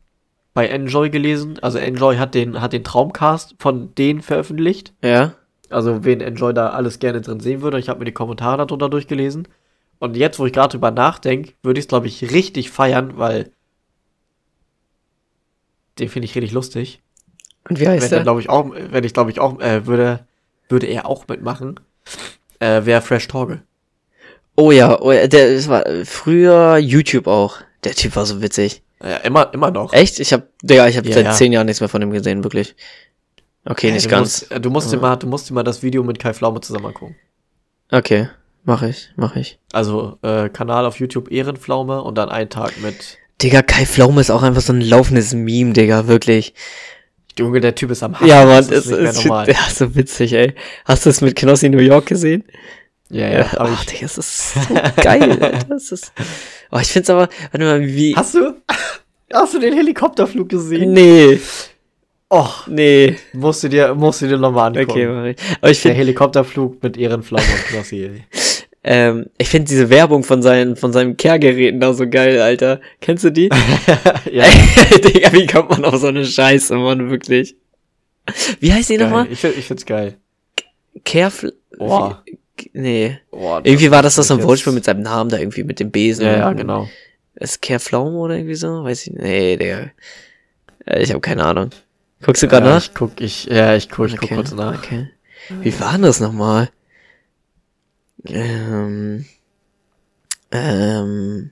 bei Enjoy gelesen, also Enjoy hat den hat den Traumcast von denen veröffentlicht. ja. Also wen Enjoy da alles gerne drin sehen würde. Ich habe mir die Kommentare darunter durchgelesen. Und jetzt, wo ich gerade drüber nachdenke, würde ich es, glaube ich, richtig feiern, weil den finde ich richtig lustig. Und wie heißt wenn der? er, glaube ich, auch, wenn ich, glaube ich, auch, äh, würde, würde er auch mitmachen, äh, wäre Fresh Torge. Oh ja, oh ja, der war früher YouTube auch. Der Typ war so witzig. Ja, immer, immer noch. Echt? Ich hab, Digga, ich hab Ja, seit ja. zehn Jahren nichts mehr von ihm gesehen, wirklich. Okay, Ja, nicht du ganz. Musst, äh, du musst dir mal, du musst dir mal das Video mit Kai Pflaume zusammen angucken. Okay, mach ich, mach ich. Also, äh, Kanal auf YouTube Ehrenpflaume und dann einen Tag mit, Digga, Kai Pflaume ist auch einfach so ein laufendes Meme, Digga, wirklich. Junge, der Typ ist am Hacken. Ja, Mann, das ist mehr ist normal. ja so witzig, ey. Hast du es mit Knossi New York gesehen? Ja, ja, aber Ach, ich, Digga, das ist so geil, Alter. Das ist, oh, ich find's aber, warte mal, wie, Hast du? Hast du den Helikopterflug gesehen? nee, Och, nee. musst du dir, musst du dir nochmal angucken. Okay, mach ich. Aber ich Der finde, Helikopterflug mit Ehrenflamme und ey. ähm, ich finde diese Werbung von seinen, von seinen Kehrgeräten da so geil, Alter. Kennst du die? ja, Digga, wie kommt man auf so eine Scheiße, Mann, wirklich? Wie heißt die nochmal? Ich, find, ich find's geil. Careful. Boah. Nee. Oh, Irgendwie war das doch so ein Wortspiel mit seinem Namen da irgendwie mit dem Besen. Ja, ja, genau. Ist Kehrpflaume oder irgendwie so? Weiß ich nicht. Nee, Digga. Äh, Ich habe keine Ahnung. Guckst du gerade ja, nach? Ich guck, ich, ja, ich guck, ich guck Okay, kurz nach. Okay. Wie war denn das nochmal? Ähm. Ähm.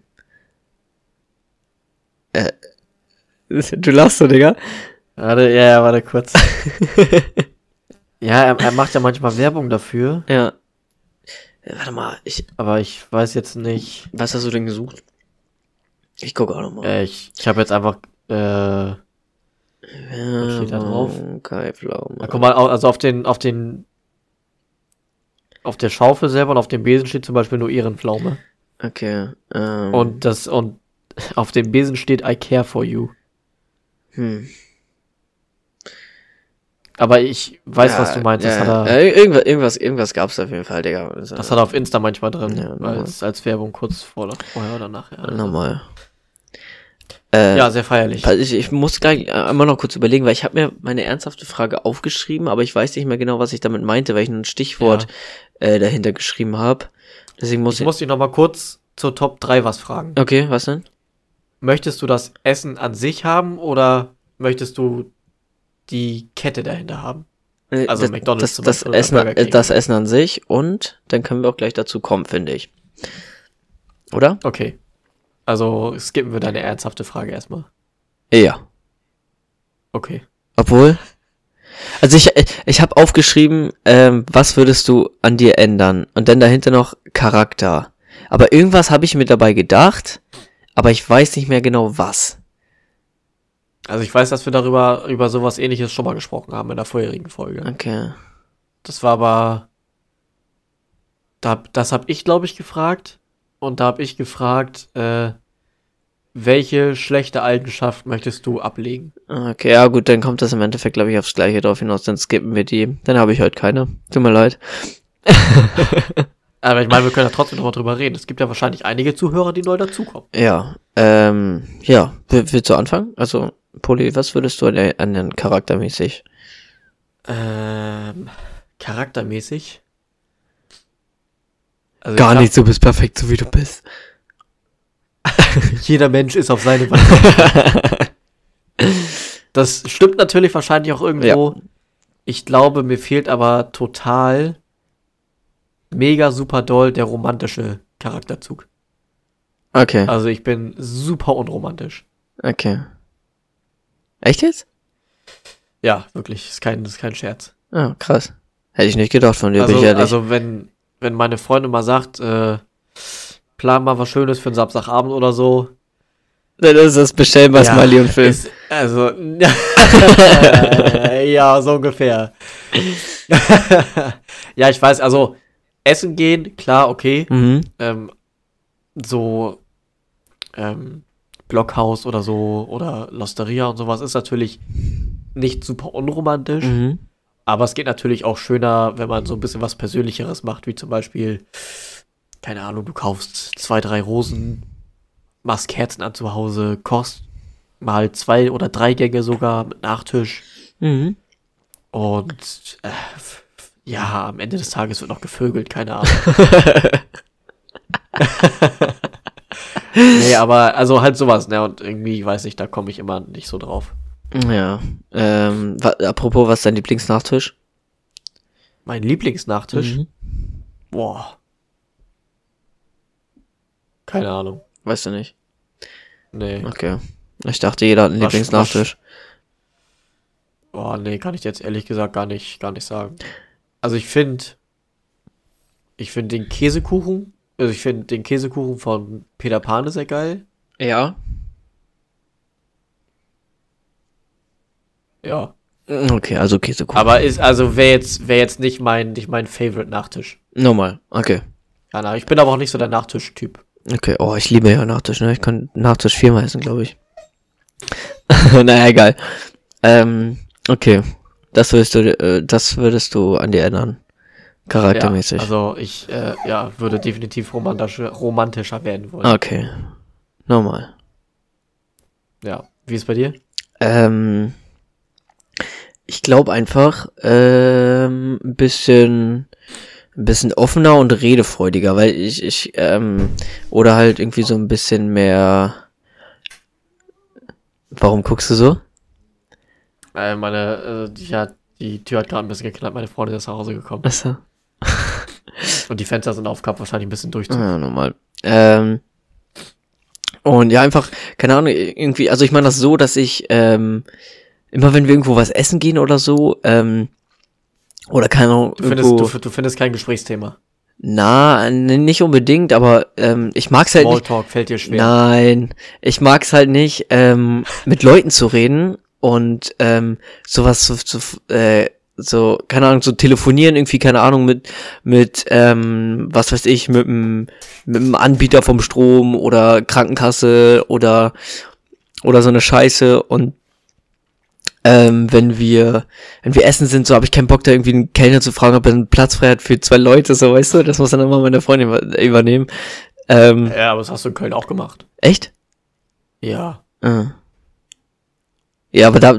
Äh. Du lachst so, Digga. Warte, ja, ja, warte kurz. ja, er, er macht ja manchmal Werbung dafür, Ja. Äh, Warte mal, ich. aber ich weiß jetzt nicht. Was hast du denn gesucht? Ich gucke auch nochmal. Äh, ich ich habe jetzt einfach, äh, was steht da drauf? Kai Pflaume. na, guck mal, also auf den, auf den, auf der Schaufel selber und auf dem Besen steht zum Beispiel nur Ehrenpflaume. Okay. Ähm, Und das, und auf dem Besen steht I care for you. hm. Aber ich weiß, was du meinst. Das, ja, äh, irgendwas, irgendwas, irgendwas gab's auf jeden Fall, Digga. Also, das hat er auf Insta manchmal drin, Ja, als, als Werbung kurz vor, vorher oder nachher. Also. Normal. Äh, Ja, sehr feierlich. Also ich, ich muss gleich äh, einmal noch kurz überlegen, weil ich habe mir meine ernsthafte Frage aufgeschrieben, aber ich weiß nicht mehr genau, was ich damit meinte, weil ich nur ein Stichwort äh, dahinter geschrieben habe. Deswegen muss Ich ich. muss dich noch mal kurz zur Top 3 was fragen. okay, was denn? Möchtest du das Essen an sich haben oder möchtest du die Kette dahinter haben? Äh, Also das, McDonald's das, zum das, Essen, das Essen an sich und dann können wir auch gleich dazu kommen, finde ich. Oder? Okay. Also skippen wir deine ernsthafte Frage erstmal. Ja. Okay. Obwohl. Also ich, ich habe aufgeschrieben, ähm, was würdest du an dir ändern? Und dann dahinter noch Charakter. Aber irgendwas habe ich mir dabei gedacht, aber ich weiß nicht mehr genau was. Also ich weiß, dass wir darüber über sowas ähnliches schon mal gesprochen haben in der vorherigen Folge. Okay. Das war aber da, das habe ich glaube ich gefragt und da habe ich gefragt, äh, welche schlechte Eigenschaft möchtest du ablegen? Okay, ja gut, dann kommt das im Endeffekt, glaube ich, aufs Gleiche drauf hinaus. Dann skippen wir die. Dann habe ich heute keine. Tut mir leid. Aber ich meine, wir können ja trotzdem noch mal drüber reden. Es gibt ja wahrscheinlich einige Zuhörer, die neu dazukommen. Ja. Ähm, ja. Will- Willst du anfangen? Also, Poli, was würdest du an ändern, charaktermäßig? Ähm, charaktermäßig. Also Gar nicht, du bist perfekt, so wie du bist. Jeder Mensch ist auf seine Weise. das stimmt natürlich wahrscheinlich auch irgendwo. Ich glaube, mir fehlt aber total mega super doll der romantische Charakterzug. Okay, Also ich bin super unromantisch. okay. Echt jetzt? Ja, wirklich. Ist kein, ist kein Scherz. Ah, krass. Hätte ich nicht gedacht von dir, bin Also, ich ehrlich. also wenn, wenn meine Freundin mal sagt, äh, plan mal was Schönes für einen Samstagabend oder so. Dann ist das bestellen bei Smiley und Film. Ist, also, ja, so ungefähr. ja, ich weiß, also, essen gehen, klar, okay. Mhm. Ähm, so, ähm, Blockhaus oder so oder Losteria und sowas ist natürlich nicht super unromantisch. Mhm. Aber es geht natürlich auch schöner, wenn man so ein bisschen was Persönlicheres macht, wie zum Beispiel, keine Ahnung, du kaufst zwei, drei Rosen, machst Kerzen an zu Hause, kochst mal zwei oder drei Gänge sogar mit Nachtisch Mhm. und äh, Ja, am Ende des Tages wird noch gevögelt, keine Ahnung. nee, aber also halt sowas, ne? Und irgendwie, weiß ich, da komme ich immer nicht so drauf. Ja. Ähm, apropos, was ist dein Lieblingsnachtisch? Mein Lieblingsnachtisch? Mhm. Boah. Keine Ahnung. Weißt du nicht? Nee. Okay. Ich dachte, jeder hat einen Lieblingsnachtisch. Boah, nee, kann ich jetzt ehrlich gesagt gar nicht, gar nicht sagen. Also ich finde, ich finde den Käsekuchen, also ich finde den Käsekuchen von Peter Pane sehr geil. Ja. Ja. Okay, also Käsekuchen. Aber ist, also wäre jetzt, wäre jetzt nicht mein, nicht mein Favorite Nachtisch. Normal. Okay. Keine Ahnung. Ich bin aber auch nicht so der Nachtisch-Typ. Okay. Oh, ich liebe ja Nachtisch, ne? Ich kann Nachtisch viermal essen, glaube ich. naja, egal. Ähm, okay. Das würdest du, äh, das würdest du an dir ändern. Charaktermäßig. Ja, also ich, äh, ja, würde definitiv romantischer, romantischer werden wollen. okay. Normal. Ja. Wie ist bei dir? Ähm, ich glaube einfach, ähm, ein bisschen, ein bisschen offener und redefreudiger, weil ich, ich, ähm, oder halt irgendwie so ein bisschen mehr. Warum guckst du so? Äh, meine, äh, die, ja, die Tür hat gerade ein bisschen geknallt, meine Freundin ist nach Hause gekommen. Achso. Und die Fenster sind aufgehabt, wahrscheinlich ein bisschen durchzug. Ja, normal. Ähm, und ja, einfach, keine Ahnung, irgendwie, also ich meine das so, dass ich, ähm, immer wenn wir irgendwo was essen gehen oder so, ähm, oder keine Ahnung, Du findest, irgendwo, du, du findest kein Gesprächsthema. na, nicht unbedingt, aber ähm, ich mag's halt nicht, Smalltalk fällt dir schwer. nein, ich mag's halt nicht, ähm, mit Leuten zu reden und ähm, sowas zu, zu äh, so, keine Ahnung, so telefonieren, irgendwie, keine Ahnung, mit, mit, ähm, was weiß ich, mit einem, mit einem Anbieter vom Strom oder Krankenkasse oder, oder so eine Scheiße und ähm, wenn wir, wenn wir essen sind, so habe ich keinen Bock, da irgendwie einen Kellner zu fragen, ob er einen Platz frei hat für zwei Leute, so weißt du, das muss dann immer meine Freundin über- übernehmen. Ähm, Ja, aber das hast du in Köln auch gemacht. echt? Ja. Ah. Ja, aber da,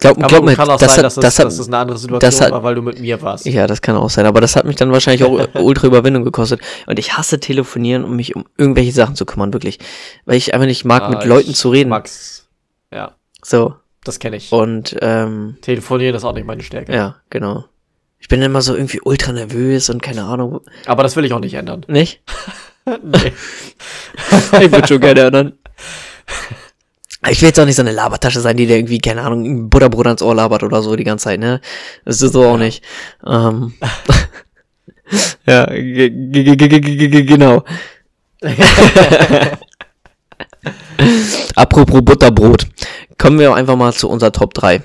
glaub, Aber glaub mir, kann auch das sein, hat, dass, es, das hat, dass es eine andere Situation das hat- war, weil du mit mir warst. ja, das kann auch sein, aber das hat mich dann wahrscheinlich auch ultra Überwindung gekostet. Und ich hasse telefonieren, um mich um irgendwelche Sachen zu kümmern, wirklich. Weil ich einfach nicht mag, Ah, mit Leuten zu reden. Mag's. Ja, So. das kenne ich. Und, ähm, Telefonieren ist auch nicht meine Stärke. ja, genau. Ich bin immer so irgendwie ultra nervös und keine Ahnung. Aber das will ich auch nicht ändern. Nicht? nee. Ich würde schon gerne ändern. Ich will jetzt auch nicht so eine Labertasche sein, die dir irgendwie, keine Ahnung, Butterbrot ans Ohr labert oder so die ganze Zeit, ne? Das ist so auch nicht. Ähm, ja, genau. Apropos Butterbrot. Kommen wir einfach mal zu unserer Top 3.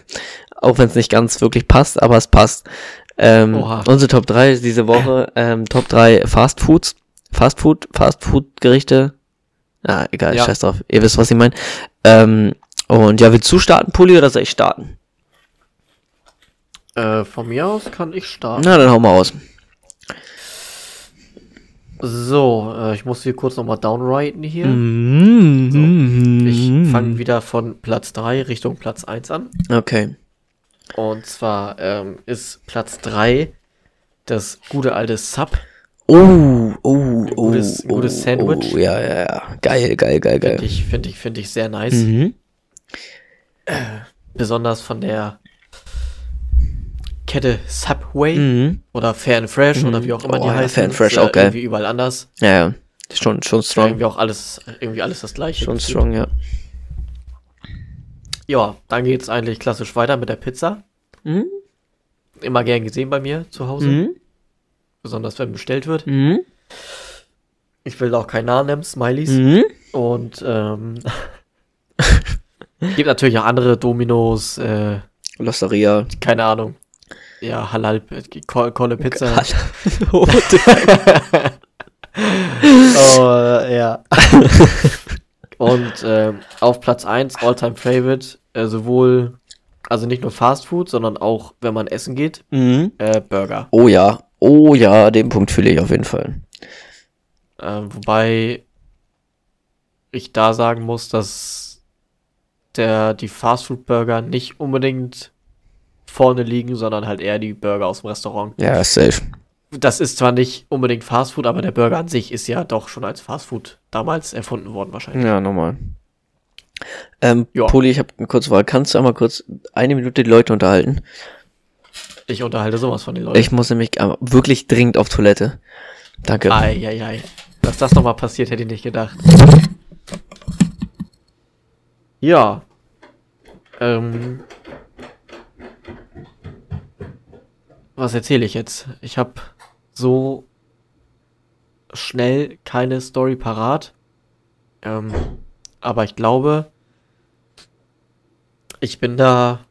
Auch wenn es nicht ganz wirklich passt, aber es passt. Ähm, unsere Top 3 ist diese Woche ähm, Top 3 Fast Foods. Fast Food, Fast Food Gerichte. Ah, egal, Ja. scheiß drauf. Ihr wisst, was ich meine. Ähm, und ja, willst du starten, Pulli, oder soll ich starten? Äh, von mir aus kann ich starten. Na, dann hau mal aus. So, äh, ich muss hier kurz nochmal downwriten hier. Mhm. Ich fange wieder von Platz 3 Richtung Platz 1 an. Okay. Und zwar ähm, ist Platz 3 das gute alte Sub. Oh, oh, oh. gutes- oh, gutes Sandwich. Oh, ja, ja, ja. Geil, geil, geil, Finde geil. ich, finde ich, finde ich sehr nice. Mhm. Besonders von der Kette Subway Mhm. oder Fair and Fresh oder wie auch immer Oh, die ja, heißen. Fair and Fresh Ist, auch geil. Irgendwie überall anders. Ja, ja. Schon, schon strong. Irgendwie auch alles, irgendwie alles das gleiche. Schon gefühlt. strong, ja. Ja, dann geht's eigentlich klassisch weiter mit der Pizza. Mhm. Immer gern gesehen bei mir zu Hause. Mhm. Besonders wenn bestellt wird. Mhm. Ich will auch keinen Namen nennen, Smileys. Mhm. Und ähm, gibt natürlich auch andere Dominos, äh, Losteria. keine Ahnung. Ja, Halal, Ko- Kolle Pizza. oh, oh, ja. Und ähm, auf Platz 1, Alltime Favorite, äh, sowohl, also nicht nur Fast Food, sondern auch, wenn man essen geht, mhm. äh, Burger. oh ja. Oh ja, den Punkt fühle ich auf jeden Fall. Äh, wobei ich da sagen muss, dass der, die Fast Food Burger nicht unbedingt vorne liegen, sondern halt eher die Burger aus dem Restaurant. Ja, safe. Das ist zwar nicht unbedingt Fastfood, aber der Burger an sich ist ja doch schon als Fastfood damals erfunden worden wahrscheinlich. Ja, normal. Ähm, Ja. Poli, ich habe eine kurze Frage. Kannst du einmal kurz eine Minute die Leute unterhalten? Ich unterhalte sowas von den Leuten. Ich muss nämlich wirklich dringend auf Toilette. Danke. Eieiei. Dass das nochmal passiert, hätte ich nicht gedacht. Ja. Ähm. Was erzähle ich jetzt? Ich habe so schnell keine Story parat. Ähm, aber ich glaube, ich bin da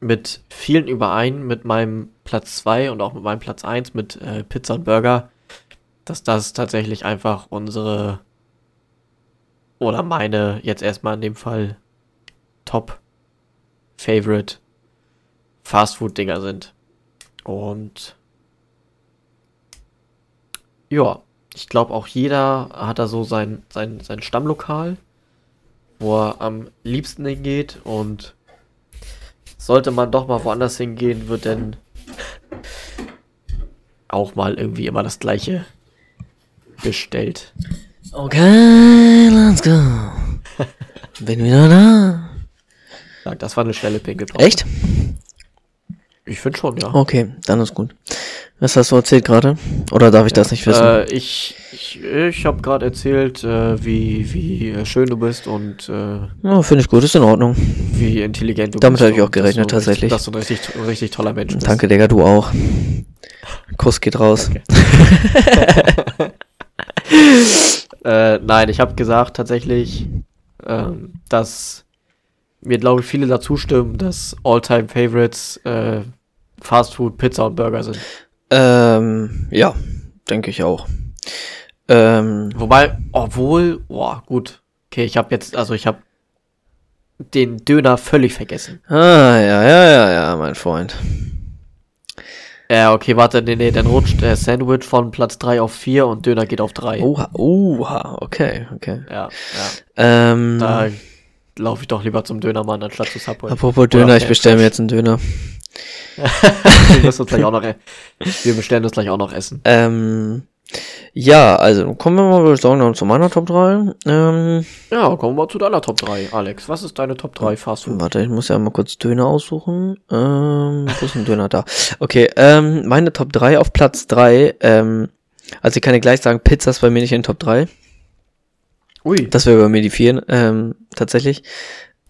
mit vielen überein, mit meinem Platz 2 und auch mit meinem Platz 1 mit äh, Pizza und Burger dass das tatsächlich einfach unsere oder meine jetzt erstmal in dem Fall Top Favorite Fastfood Dinger sind. Und ja, ich glaube auch jeder hat da so sein, sein, sein Stammlokal, wo er am liebsten hingeht und sollte man doch mal woanders hingehen, wird denn auch mal irgendwie immer das gleiche bestellt. Okay, let's go. Bin wieder da. Das war eine schnelle Pinkelpause. Echt? Ich finde schon, ja. Okay, dann ist gut. Was hast du erzählt gerade? Oder darf ich das nicht wissen? Äh, ich ich, ich habe gerade erzählt, äh, wie, wie äh, schön du bist und äh, Ja, finde ich gut, ist in Ordnung. wie intelligent du Damit bist. hab ich auch gerechnet, du tatsächlich. Dass du ein richtig, ein richtig toller Mensch bist. Danke, Digga, du auch. Kuss geht raus. Äh, nein, ich habe gesagt tatsächlich, ähm, dass mir, glaube ich, viele dazu stimmen, dass All-Time Favorites äh, Fast Food, Pizza und Burger sind. Ähm, ja, denke ich auch. Ähm, Wobei, obwohl, boah, gut. Okay, ich habe jetzt, also ich habe den Döner völlig vergessen. ah, ja, ja, ja, ja, mein Freund. Ja, okay, warte, nee, nee, dann rutscht der Sandwich von Platz 3 auf 4 und Döner geht auf 3. Oha, oha, okay, okay. Ja, ja. Ähm, Da laufe ich doch lieber zum Dönermann anstatt zu Subway. apropos Döner, ich bestelle mir jetzt einen Döner. wir, müssen uns gleich auch noch, e- wir bestellen uns gleich auch noch Essen. Ähm, ja, also kommen wir mal, würde ich sagen, zu meiner Top 3. Ähm, Ja, kommen wir mal zu deiner Top 3, Alex. Was ist deine Top 3 Fast Food? warte, ich muss ja mal kurz Döner aussuchen. Ähm, wo ist ein Döner da? Okay, ähm, meine Top 3 auf Platz 3. Ähm, also ich kann dir gleich sagen, Pizza ist bei mir nicht in Top 3. Ui. Das wäre bei mir die 4, ähm, tatsächlich.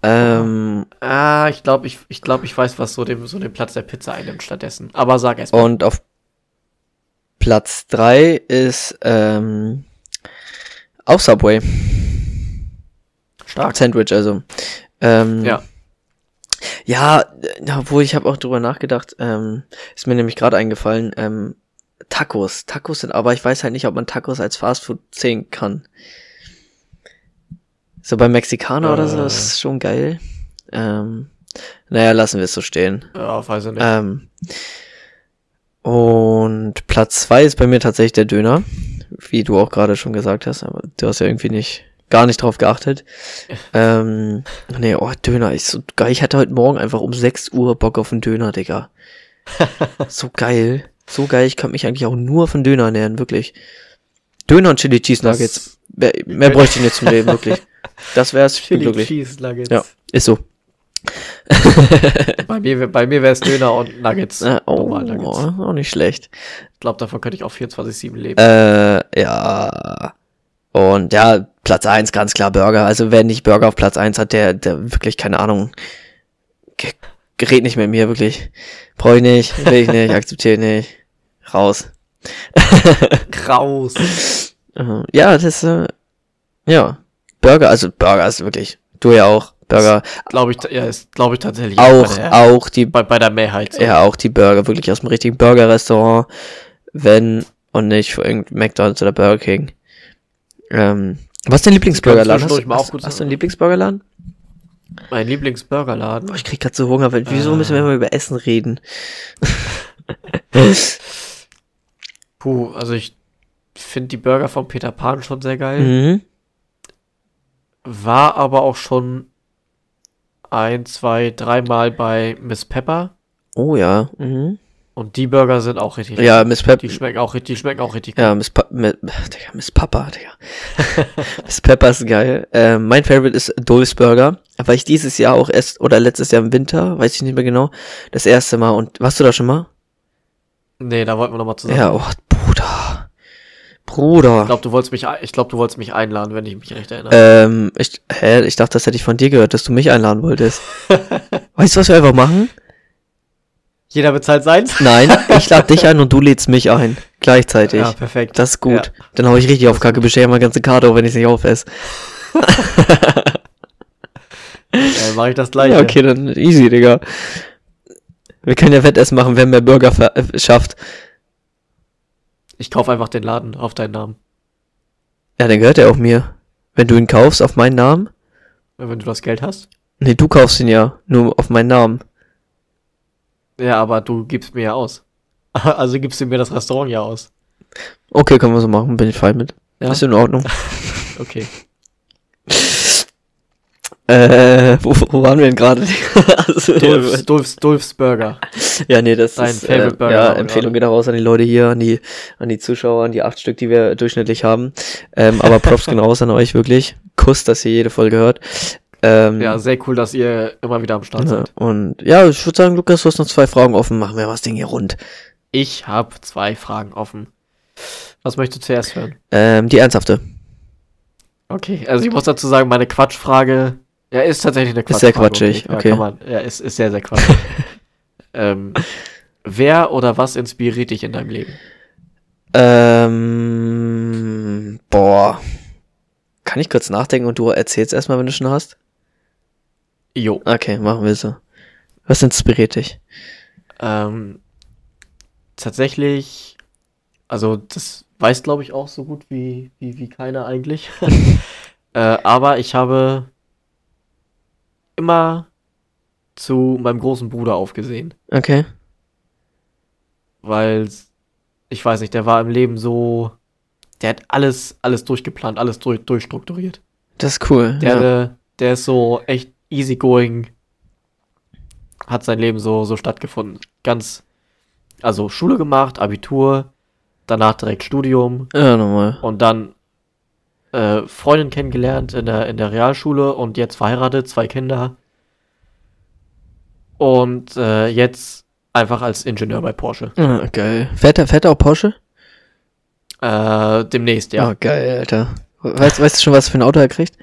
Ähm, Ah, ich glaube, ich, ich, glaub, ich weiß, was so den, so den Platz der Pizza einnimmt stattdessen. Aber sag erst mal. und auf Platz 3 ist, ähm, auch Subway. Stark. Sandwich, also. Ähm, Ja. Ja, obwohl ich habe auch drüber nachgedacht, ähm, ist mir nämlich gerade eingefallen, ähm, Tacos. Tacos sind, aber ich weiß halt nicht, ob man Tacos als Fastfood sehen kann. So beim Mexikaner oder so Äh. ist schon geil. Ähm, naja, lassen wir es so stehen. Ja, weiß ich nicht. Ähm, und Platz zwei ist bei mir tatsächlich der Döner, wie du auch gerade schon gesagt hast, aber du hast ja irgendwie nicht, gar nicht drauf geachtet. ähm, nee, oh, Döner ist so geil. Ich hatte heute Morgen einfach um 6 Uhr Bock auf einen Döner, Digga. so geil. So geil, ich kann mich eigentlich auch nur von Döner ernähren, wirklich. Döner und Chili Cheese Nuggets. Das- Mehr, mehr bräuchte ich nicht zum Leben, wirklich. Das wär's, ich bin Chili glücklich. Cheese Nuggets. Ja, ist so. Bei mir, bei mir wäre es Döner und Nuggets. Äh, oh, Nuggets. auch nicht schlecht. Ich glaube, davon könnte ich auch 24-7 leben. Äh, ja. Und ja, Platz eins ganz klar Burger. Also wer nicht Burger auf Platz eins hat, der, der wirklich, keine Ahnung, ge- gerät nicht mit mir, wirklich. Brauche ich nicht, will ich nicht, akzeptiere ich nicht. Raus. Raus. Ja, das äh, ja. Burger, also Burger ist wirklich, du ja auch, Burger. Glaube ich, ja, ist, glaube ich tatsächlich Auch, bei der, auch die, bei, bei der Mehrheit. so. ja, auch die Burger, wirklich aus dem richtigen Burger-Restaurant, wenn, und nicht für irgendein McDonalds oder Burger King. Ähm, was ist dein Lieblingsburgerladen? Hast, hast, gut hast du einen Lieblingsburgerladen? Mein Lieblingsburgerladen. Boah, ich krieg grad so Hunger, weil wieso müssen wir immer über Essen reden? Puh, also ich finde die Burger von Peter Pan schon sehr geil. mhm. War aber auch schon ein, zwei, dreimal bei Miss Pepper. Oh ja. Mhm. Und die Burger sind auch richtig Ja, Miss Pep. Die schmecken auch, richtig- die schmecken auch richtig Ja, Miss, pa Mi- Digga, Miss Papa, Digga. Miss Pepper ist geil. Äh, mein Favorite ist Dulfs Burger, weil ich dieses Jahr auch erst, oder letztes Jahr im Winter, weiß ich nicht mehr genau, das erste Mal, und warst du da schon mal? Nee, da wollten wir nochmal zusammen. Ja, oh. Bruder. Ich glaube, du wolltest mich, ein- ich glaube, du wolltest mich einladen, wenn ich mich recht erinnere. Ähm, ich, hä, ich dachte, das hätte ich von dir gehört, dass du mich einladen wolltest. weißt du, was wir einfach machen? Jeder bezahlt seins. Nein, ich lade dich ein und du lädst mich ein. Gleichzeitig. Ja, perfekt. Das ist gut. Ja. Dann hau ich richtig auf Kacke, bestell meine ganze Karte auf, wenn ich nicht aufesse. Äh, mache ich das gleiche. Ja, okay, dann easy, Digga. Wir können ja Wettessen machen, wer mehr Burger äh, schafft. Ich kaufe einfach den Laden auf deinen Namen. Ja, dann gehört er auch mir. Wenn du ihn kaufst auf meinen Namen? Wenn du das Geld hast. Nee, du kaufst ihn ja. Nur auf meinen Namen. Ja, aber du gibst mir ja aus. Also gibst du mir das Restaurant ja aus. Okay, können wir so machen, bin ich fein mit. Ja? Ist in Ordnung. Okay. Äh, wo, wo waren wir denn gerade? also, Dulfs, Dulfs, Dulfs Burger. ja, nee, das Dein ist, Favorite äh, Burger ja, war Empfehlung geht auch raus an die Leute hier, an die, an die Zuschauer, an die acht Stück, die wir durchschnittlich haben. Ähm, aber Props gehen raus an euch, wirklich. Kuss, dass ihr jede Folge hört. Ähm, Ja, sehr cool, dass ihr immer wieder am Start ja, seid. und ja, ich würde sagen, Lukas, du hast noch zwei Fragen offen. Machen wir das Ding hier rund. Ich habe zwei Fragen offen. Was möchtest du zuerst hören? Ähm, die ernsthafte. Okay, also ich muss dazu sagen, meine Quatschfrage, ja, ist tatsächlich eine Ist sehr quatschig, Ja, okay. kann man, ja, ist, ist sehr, sehr quatschig. ähm, wer oder was inspiriert dich in deinem Leben? Ähm, boah. Kann ich kurz nachdenken und du erzählst erstmal, wenn du schon hast? Jo. Okay, machen wir so. Was inspiriert dich? Ähm, tatsächlich, also das weiß, glaube ich, auch so gut wie, wie, wie keiner eigentlich. äh, aber ich habe immer zu meinem großen Bruder aufgesehen, Okay. weil ich weiß nicht, der war im Leben so, der hat alles, alles durchgeplant, alles durch, durchstrukturiert. Das ist cool. Der, ja. der ist so echt easygoing, hat sein Leben so, so stattgefunden. Ganz, also Schule gemacht, Abitur, danach direkt Studium ja, nochmal. und dann äh, Freundin kennengelernt in der, in der Realschule und jetzt verheiratet, zwei Kinder. Und äh, jetzt einfach als Ingenieur bei Porsche. Ah, geil. Fährt er, fährt er auch Porsche? Äh, demnächst, ja. Ah, geil, Alter. Weißt, weißt du schon, was für ein Auto er kriegt?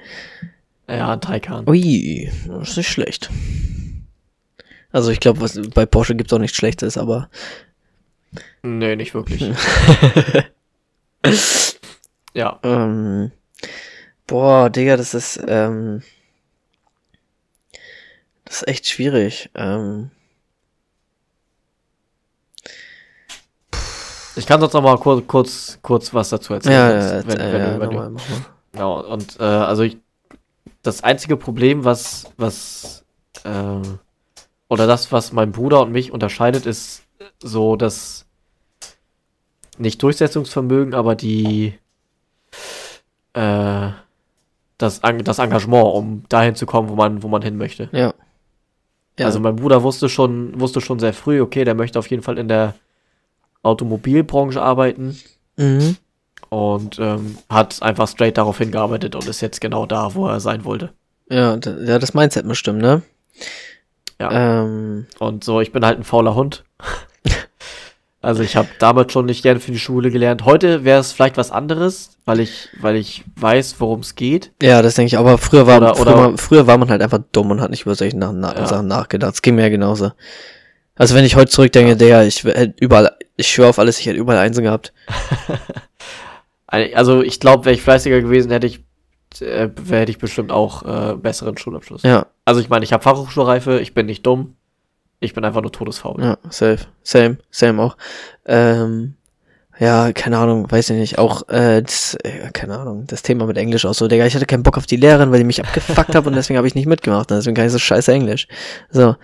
Ja, ein Taycan. Ui, das ist nicht schlecht. Also ich glaube, was bei Porsche gibt's auch nichts Schlechtes, aber Nee, nicht wirklich. ja. ähm, boah, Digga, das ist ähm, das ist echt schwierig. Ähm, Ich kann sonst noch mal kurz, kurz, kurz was dazu erzählen. ja, ja, wenn, äh, wenn, ja, wenn mal. genau, und äh, also ich, das einzige Problem, was, was, äh, oder das, was mein Bruder und mich unterscheidet, ist so das, nicht Durchsetzungsvermögen, aber die, äh, das, das Engagement, um dahin zu kommen, wo man, wo man hin möchte. Ja. Ja. Also mein Bruder wusste schon, wusste schon sehr früh, okay, der möchte auf jeden Fall in der Automobilbranche arbeiten mhm. und ähm, hat einfach straight darauf hingearbeitet und ist jetzt genau da, wo er sein wollte. Ja, ja, das Mindset muss stimmen, ne? Ja. Ähm, Und so, ich bin halt ein fauler Hund. also ich habe damals schon nicht gerne für die Schule gelernt. Heute wäre es vielleicht was anderes, weil ich, weil ich weiß, worum es geht. ja, das denke ich, aber früher war, Oder- früher, oder- war- früher war man halt einfach dumm und hat nicht über solche nach, na, Ja. Sachen nachgedacht. Es ging mir ja genauso. Also wenn ich heute zurückdenke, der, ich hätte überall, ich schwöre auf alles, ich hätte überall Einsen gehabt. Also ich glaube, wäre ich fleißiger gewesen, hätte ich, äh, hätte ich bestimmt auch äh, besseren Schulabschluss. Ja, Also ich meine, ich habe Fachhochschulreife, ich bin nicht dumm, ich bin einfach nur todesfaul. ja, safe. Same, same auch. Ähm, ja, keine Ahnung, weiß ich nicht. Auch, äh, das, äh, keine Ahnung, das Thema mit Englisch auch so. Digga, ich hatte keinen Bock auf die Lehrerin, weil die mich abgefuckt hat und deswegen habe ich nicht mitgemacht. Und deswegen kann ich so scheiße Englisch. So,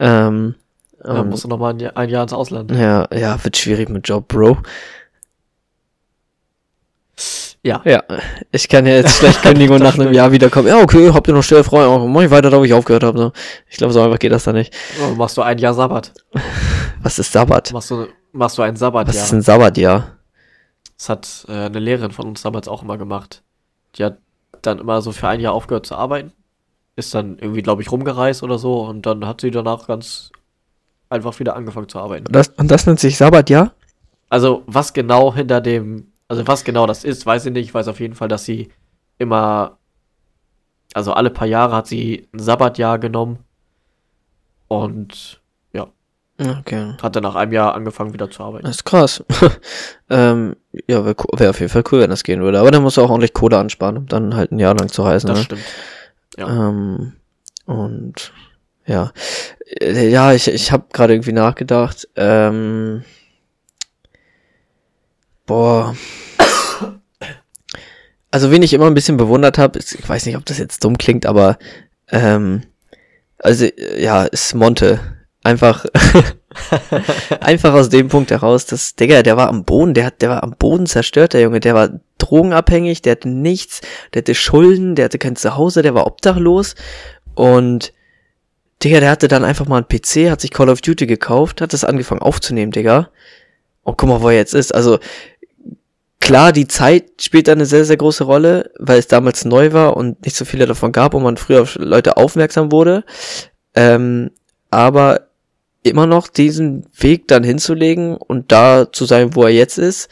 ähm, Da ähm, musst du noch mal ein Jahr, ein Jahr ins Ausland. ja, ja, wird schwierig mit Job, Bro. Ja. Ja. Ich kann ja jetzt schlecht kündigen und nach einem Jahr wiederkommen. Ja, okay, habt ihr noch schnell frei? Oh, mach ich weiter, da wo ich aufgehört habe. So. Ich glaube, so einfach geht das da nicht. Oh, machst du ein Jahr Sabbat. Was ist Sabbat? Machst du, machst du ein Sabbat? Was ist ein Sabbatjahr? Das hat äh, eine Lehrerin von uns damals auch immer gemacht. Die hat dann immer so für ein Jahr aufgehört zu arbeiten. Ist dann irgendwie, glaube ich, rumgereist oder so. Und dann hat sie danach ganz einfach wieder angefangen zu arbeiten. Und das, und das nennt sich Sabbatjahr? Also, was genau hinter dem also was genau das ist, weiß ich nicht. Ich weiß auf jeden Fall, dass sie immer, also alle paar Jahre hat sie ein Sabbatjahr genommen und ja. Okay. Hat dann nach einem Jahr angefangen wieder zu arbeiten. Das ist krass. ähm, ja, wäre wär auf jeden Fall cool, wenn das gehen würde. Aber dann muss du auch ordentlich Kohle ansparen, um dann halt ein Jahr lang zu reisen. Das ne? stimmt. Ja. Ähm, und ja. Äh, ja, ich, ich habe gerade irgendwie nachgedacht. Ähm, Boah. Also, wen ich immer ein bisschen bewundert habe, ich weiß nicht, ob das jetzt dumm klingt, aber ähm, also ja, ist Monte. Einfach, einfach aus dem Punkt heraus, dass, Digga, der war am Boden, der hat, der war am Boden zerstört, der Junge, der war drogenabhängig, der hatte nichts, der hatte Schulden, der hatte kein Zuhause, der war obdachlos und Digga, der hatte dann einfach mal einen PC, hat sich Call of Duty gekauft, hat das angefangen aufzunehmen, Digga. Und guck mal, wo er jetzt ist. Also, Klar, die Zeit spielt da eine sehr, sehr große Rolle, weil es damals neu war und nicht so viele davon gab und man früher auf Leute aufmerksam wurde. Ähm, aber immer noch diesen Weg dann hinzulegen und da zu sein, wo er jetzt ist,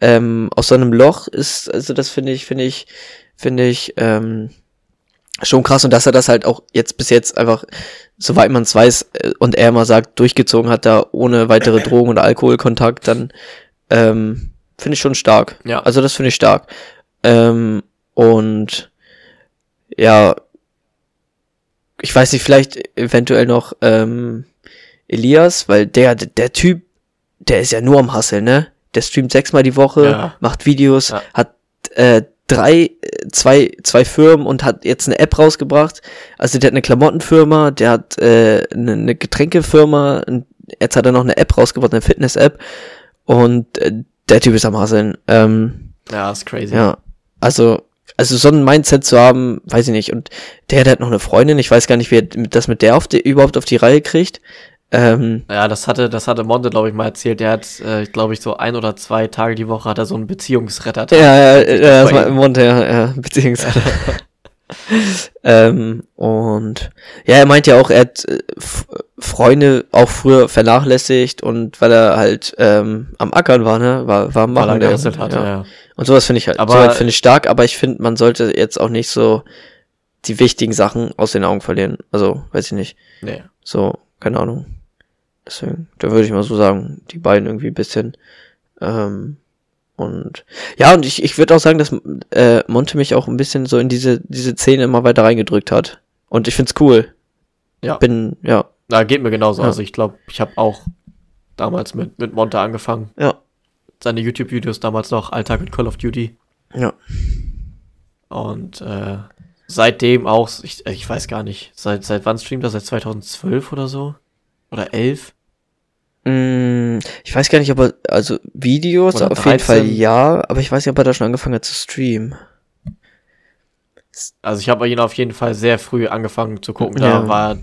ähm, aus seinem Loch ist, also das finde ich, finde ich, finde ich ähm, schon krass und dass er das halt auch jetzt bis jetzt einfach, soweit man es weiß äh, und er immer sagt, durchgezogen hat da ohne weitere Drogen und Alkoholkontakt, dann ähm, finde ich schon stark. Ja. Also das finde ich stark. Ähm, und ja, ich weiß nicht, vielleicht eventuell noch ähm, Elias, weil der, der Typ, der ist ja nur am Hustle, ne? Der streamt sechsmal die Woche, ja. macht Videos, ja. hat äh, drei, zwei, zwei Firmen und hat jetzt eine App rausgebracht. Also der hat eine Klamottenfirma, der hat äh, eine, eine Getränkefirma, jetzt hat er noch eine App rausgebracht, eine Fitness-App. Und äh, der Typ ist am Hasseln. Ähm, ja, ist crazy. Ja. Also, also so ein Mindset zu haben, weiß ich nicht. Und der, der hat halt noch eine Freundin, ich weiß gar nicht, wie er das mit der auf die, überhaupt auf die Reihe kriegt. Ähm, ja, das hatte, das hatte Monte, glaube ich, mal erzählt. Der hat, äh, glaube ich, so ein oder zwei Tage die Woche hat er so einen Beziehungsretter. Ja, ja, ja, das war Monte, ja, ja Beziehungsretter. ähm, und ja, er meint ja auch, er hat äh, Freunde auch früher vernachlässigt und weil er halt ähm, am Ackern war, ne? War, war am Machen. Weil er ne? gerasselt ja. ja. Und sowas finde ich halt, aber, soweit finde ich stark, aber ich finde, man sollte jetzt auch nicht so die wichtigen Sachen aus den Augen verlieren. Also, weiß ich nicht. Nee. So, keine Ahnung. Deswegen, da würde ich mal so sagen, die beiden irgendwie bisschen ähm, und ja, und ich, ich würde auch sagen, dass äh, Monte mich auch ein bisschen so in diese, diese Szene immer weiter reingedrückt hat. Und ich find's cool. Ja. Bin, ja. Na, geht mir genauso. Ja. Also ich glaube, ich habe auch damals mit, mit Monte angefangen. Ja. Seine YouTube-Videos damals noch, Alltag mit Call of Duty. Ja. Und äh, seitdem auch, ich, ich weiß gar nicht, seit, seit wann streamt er? Seit 2012 oder so? Oder 11? Hm, ich weiß gar nicht, ob er, also Videos, Oder auf 13. jeden Fall ja, aber ich weiß nicht, ob er da schon angefangen hat zu streamen. Also ich habe ihn auf jeden Fall sehr früh angefangen zu gucken. Da ja. war,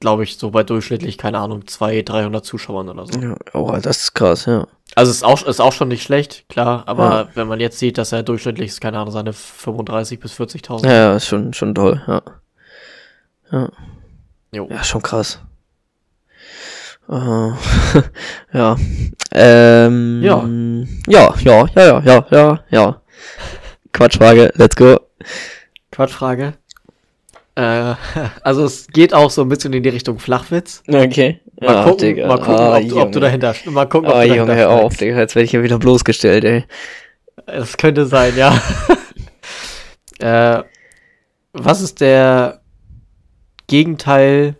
glaube ich, so bei durchschnittlich, keine Ahnung, 200, 300 Zuschauern oder so. Ja, oh, das ist krass, ja. Also ist auch, ist auch schon nicht schlecht, klar, aber ja. wenn man jetzt sieht, dass er durchschnittlich ist, keine Ahnung, seine 35 bis 40.000. Ja, Ja, ist schon, schon toll, ja. Ja. Jo. Ja, schon krass. Uh, ja. Ähm, ja. Ja, ja, ja, ja, ja, ja. Quatschfrage, let's go. Quatschfrage. Äh, also es geht auch so ein bisschen in die Richtung Flachwitz. Okay. Mal ja, gucken, Digga. Mal gucken ah, ob, du, ob, du dahinter Mal gucken, ob ah, du ah, Junge, hör auf, Digga, jetzt werde ich ja wieder bloßgestellt, ey. Das könnte sein, ja. äh, was ist der Gegenteil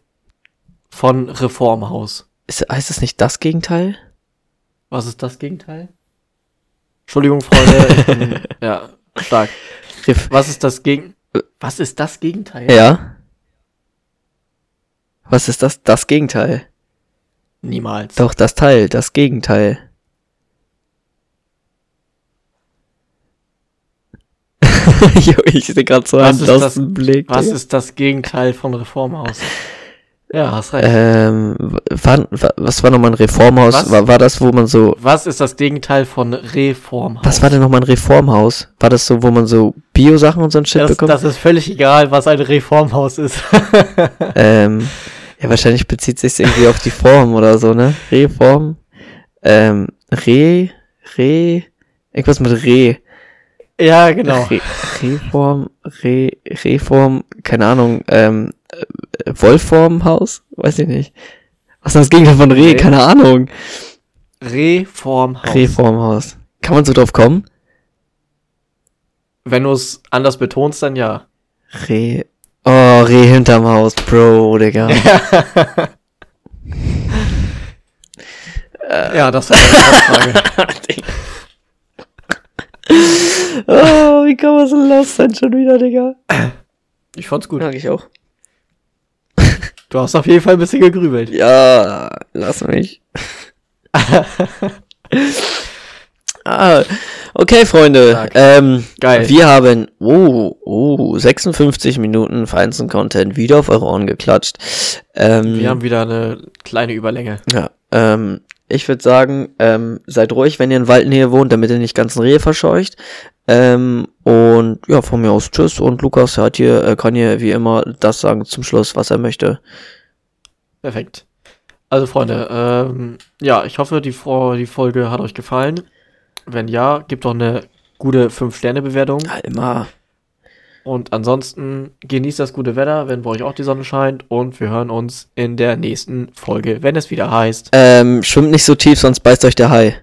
von Reformhaus? Ist, heißt es nicht das Gegenteil? Was ist das Gegenteil? Entschuldigung, Freunde. ich bin, ja, stark. Was ist das Gegen... Was ist das Gegenteil? Ja. Was ist das? Das Gegenteil. Niemals. Doch, das Teil, das Gegenteil. ich sehe gerade so was einen Blick. Was ist das Gegenteil von Reformhaus? Ja, hast recht. Ähm, war, war, was war nochmal ein Reformhaus? Was? War, war das, wo man so. Was ist das Gegenteil von Reformhaus? Was war denn nochmal ein Reformhaus? War das so, wo man so Bio-Sachen und so ein Shit das, bekommt? das ist völlig egal, was ein Reformhaus ist. Ähm, ja, wahrscheinlich bezieht sich irgendwie auf die Form oder so, ne? Reform. Ähm, Re, Re, irgendwas mit Re. ja, genau. Re, Reform, Re, Reform, keine Ahnung, ähm, äh, Wollformhaus? Weiß ich nicht. Was ist das Gegenteil von Re? Nee. Keine Ahnung. Reformhaus. Reformhaus. Kann man so drauf kommen? Wenn du es anders betonst, dann ja. Re, oh, Re hinterm Haus, Bro, Digga. Ja, das war eine Frage. oh, wie kann man so lost sein schon wieder, Digga? Ich fand's gut. Mag ich auch. Du hast auf jeden Fall ein bisschen gegrübelt. Ja, lass mich. ah, okay, Freunde. Stark. Ähm, Geil. Wir haben, oh, oh, 56 Minuten feinsten Content wieder auf eure Ohren geklatscht. Ähm, Wir haben wieder eine kleine Überlänge. ja, ähm, ich würde sagen, ähm, seid ruhig, wenn ihr in Waldnähe wohnt, damit ihr nicht ganzen Rehe verscheucht. Ähm, und ja, von mir aus tschüss. Und Lukas hat hier, äh, kann hier wie immer das sagen zum Schluss, was er möchte. Perfekt. Also, Freunde, ähm, ja, ich hoffe, die, die Folge hat euch gefallen. Wenn ja, gebt doch eine gute 5-Sterne-Bewertung. Ja, immer. Und ansonsten genießt das gute Wetter, wenn bei euch auch die Sonne scheint. Und wir hören uns in der nächsten Folge, wenn es wieder heißt. Ähm, schwimmt nicht so tief, sonst beißt euch der Hai.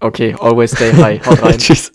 Okay, always stay high. Haut rein. Tschüss.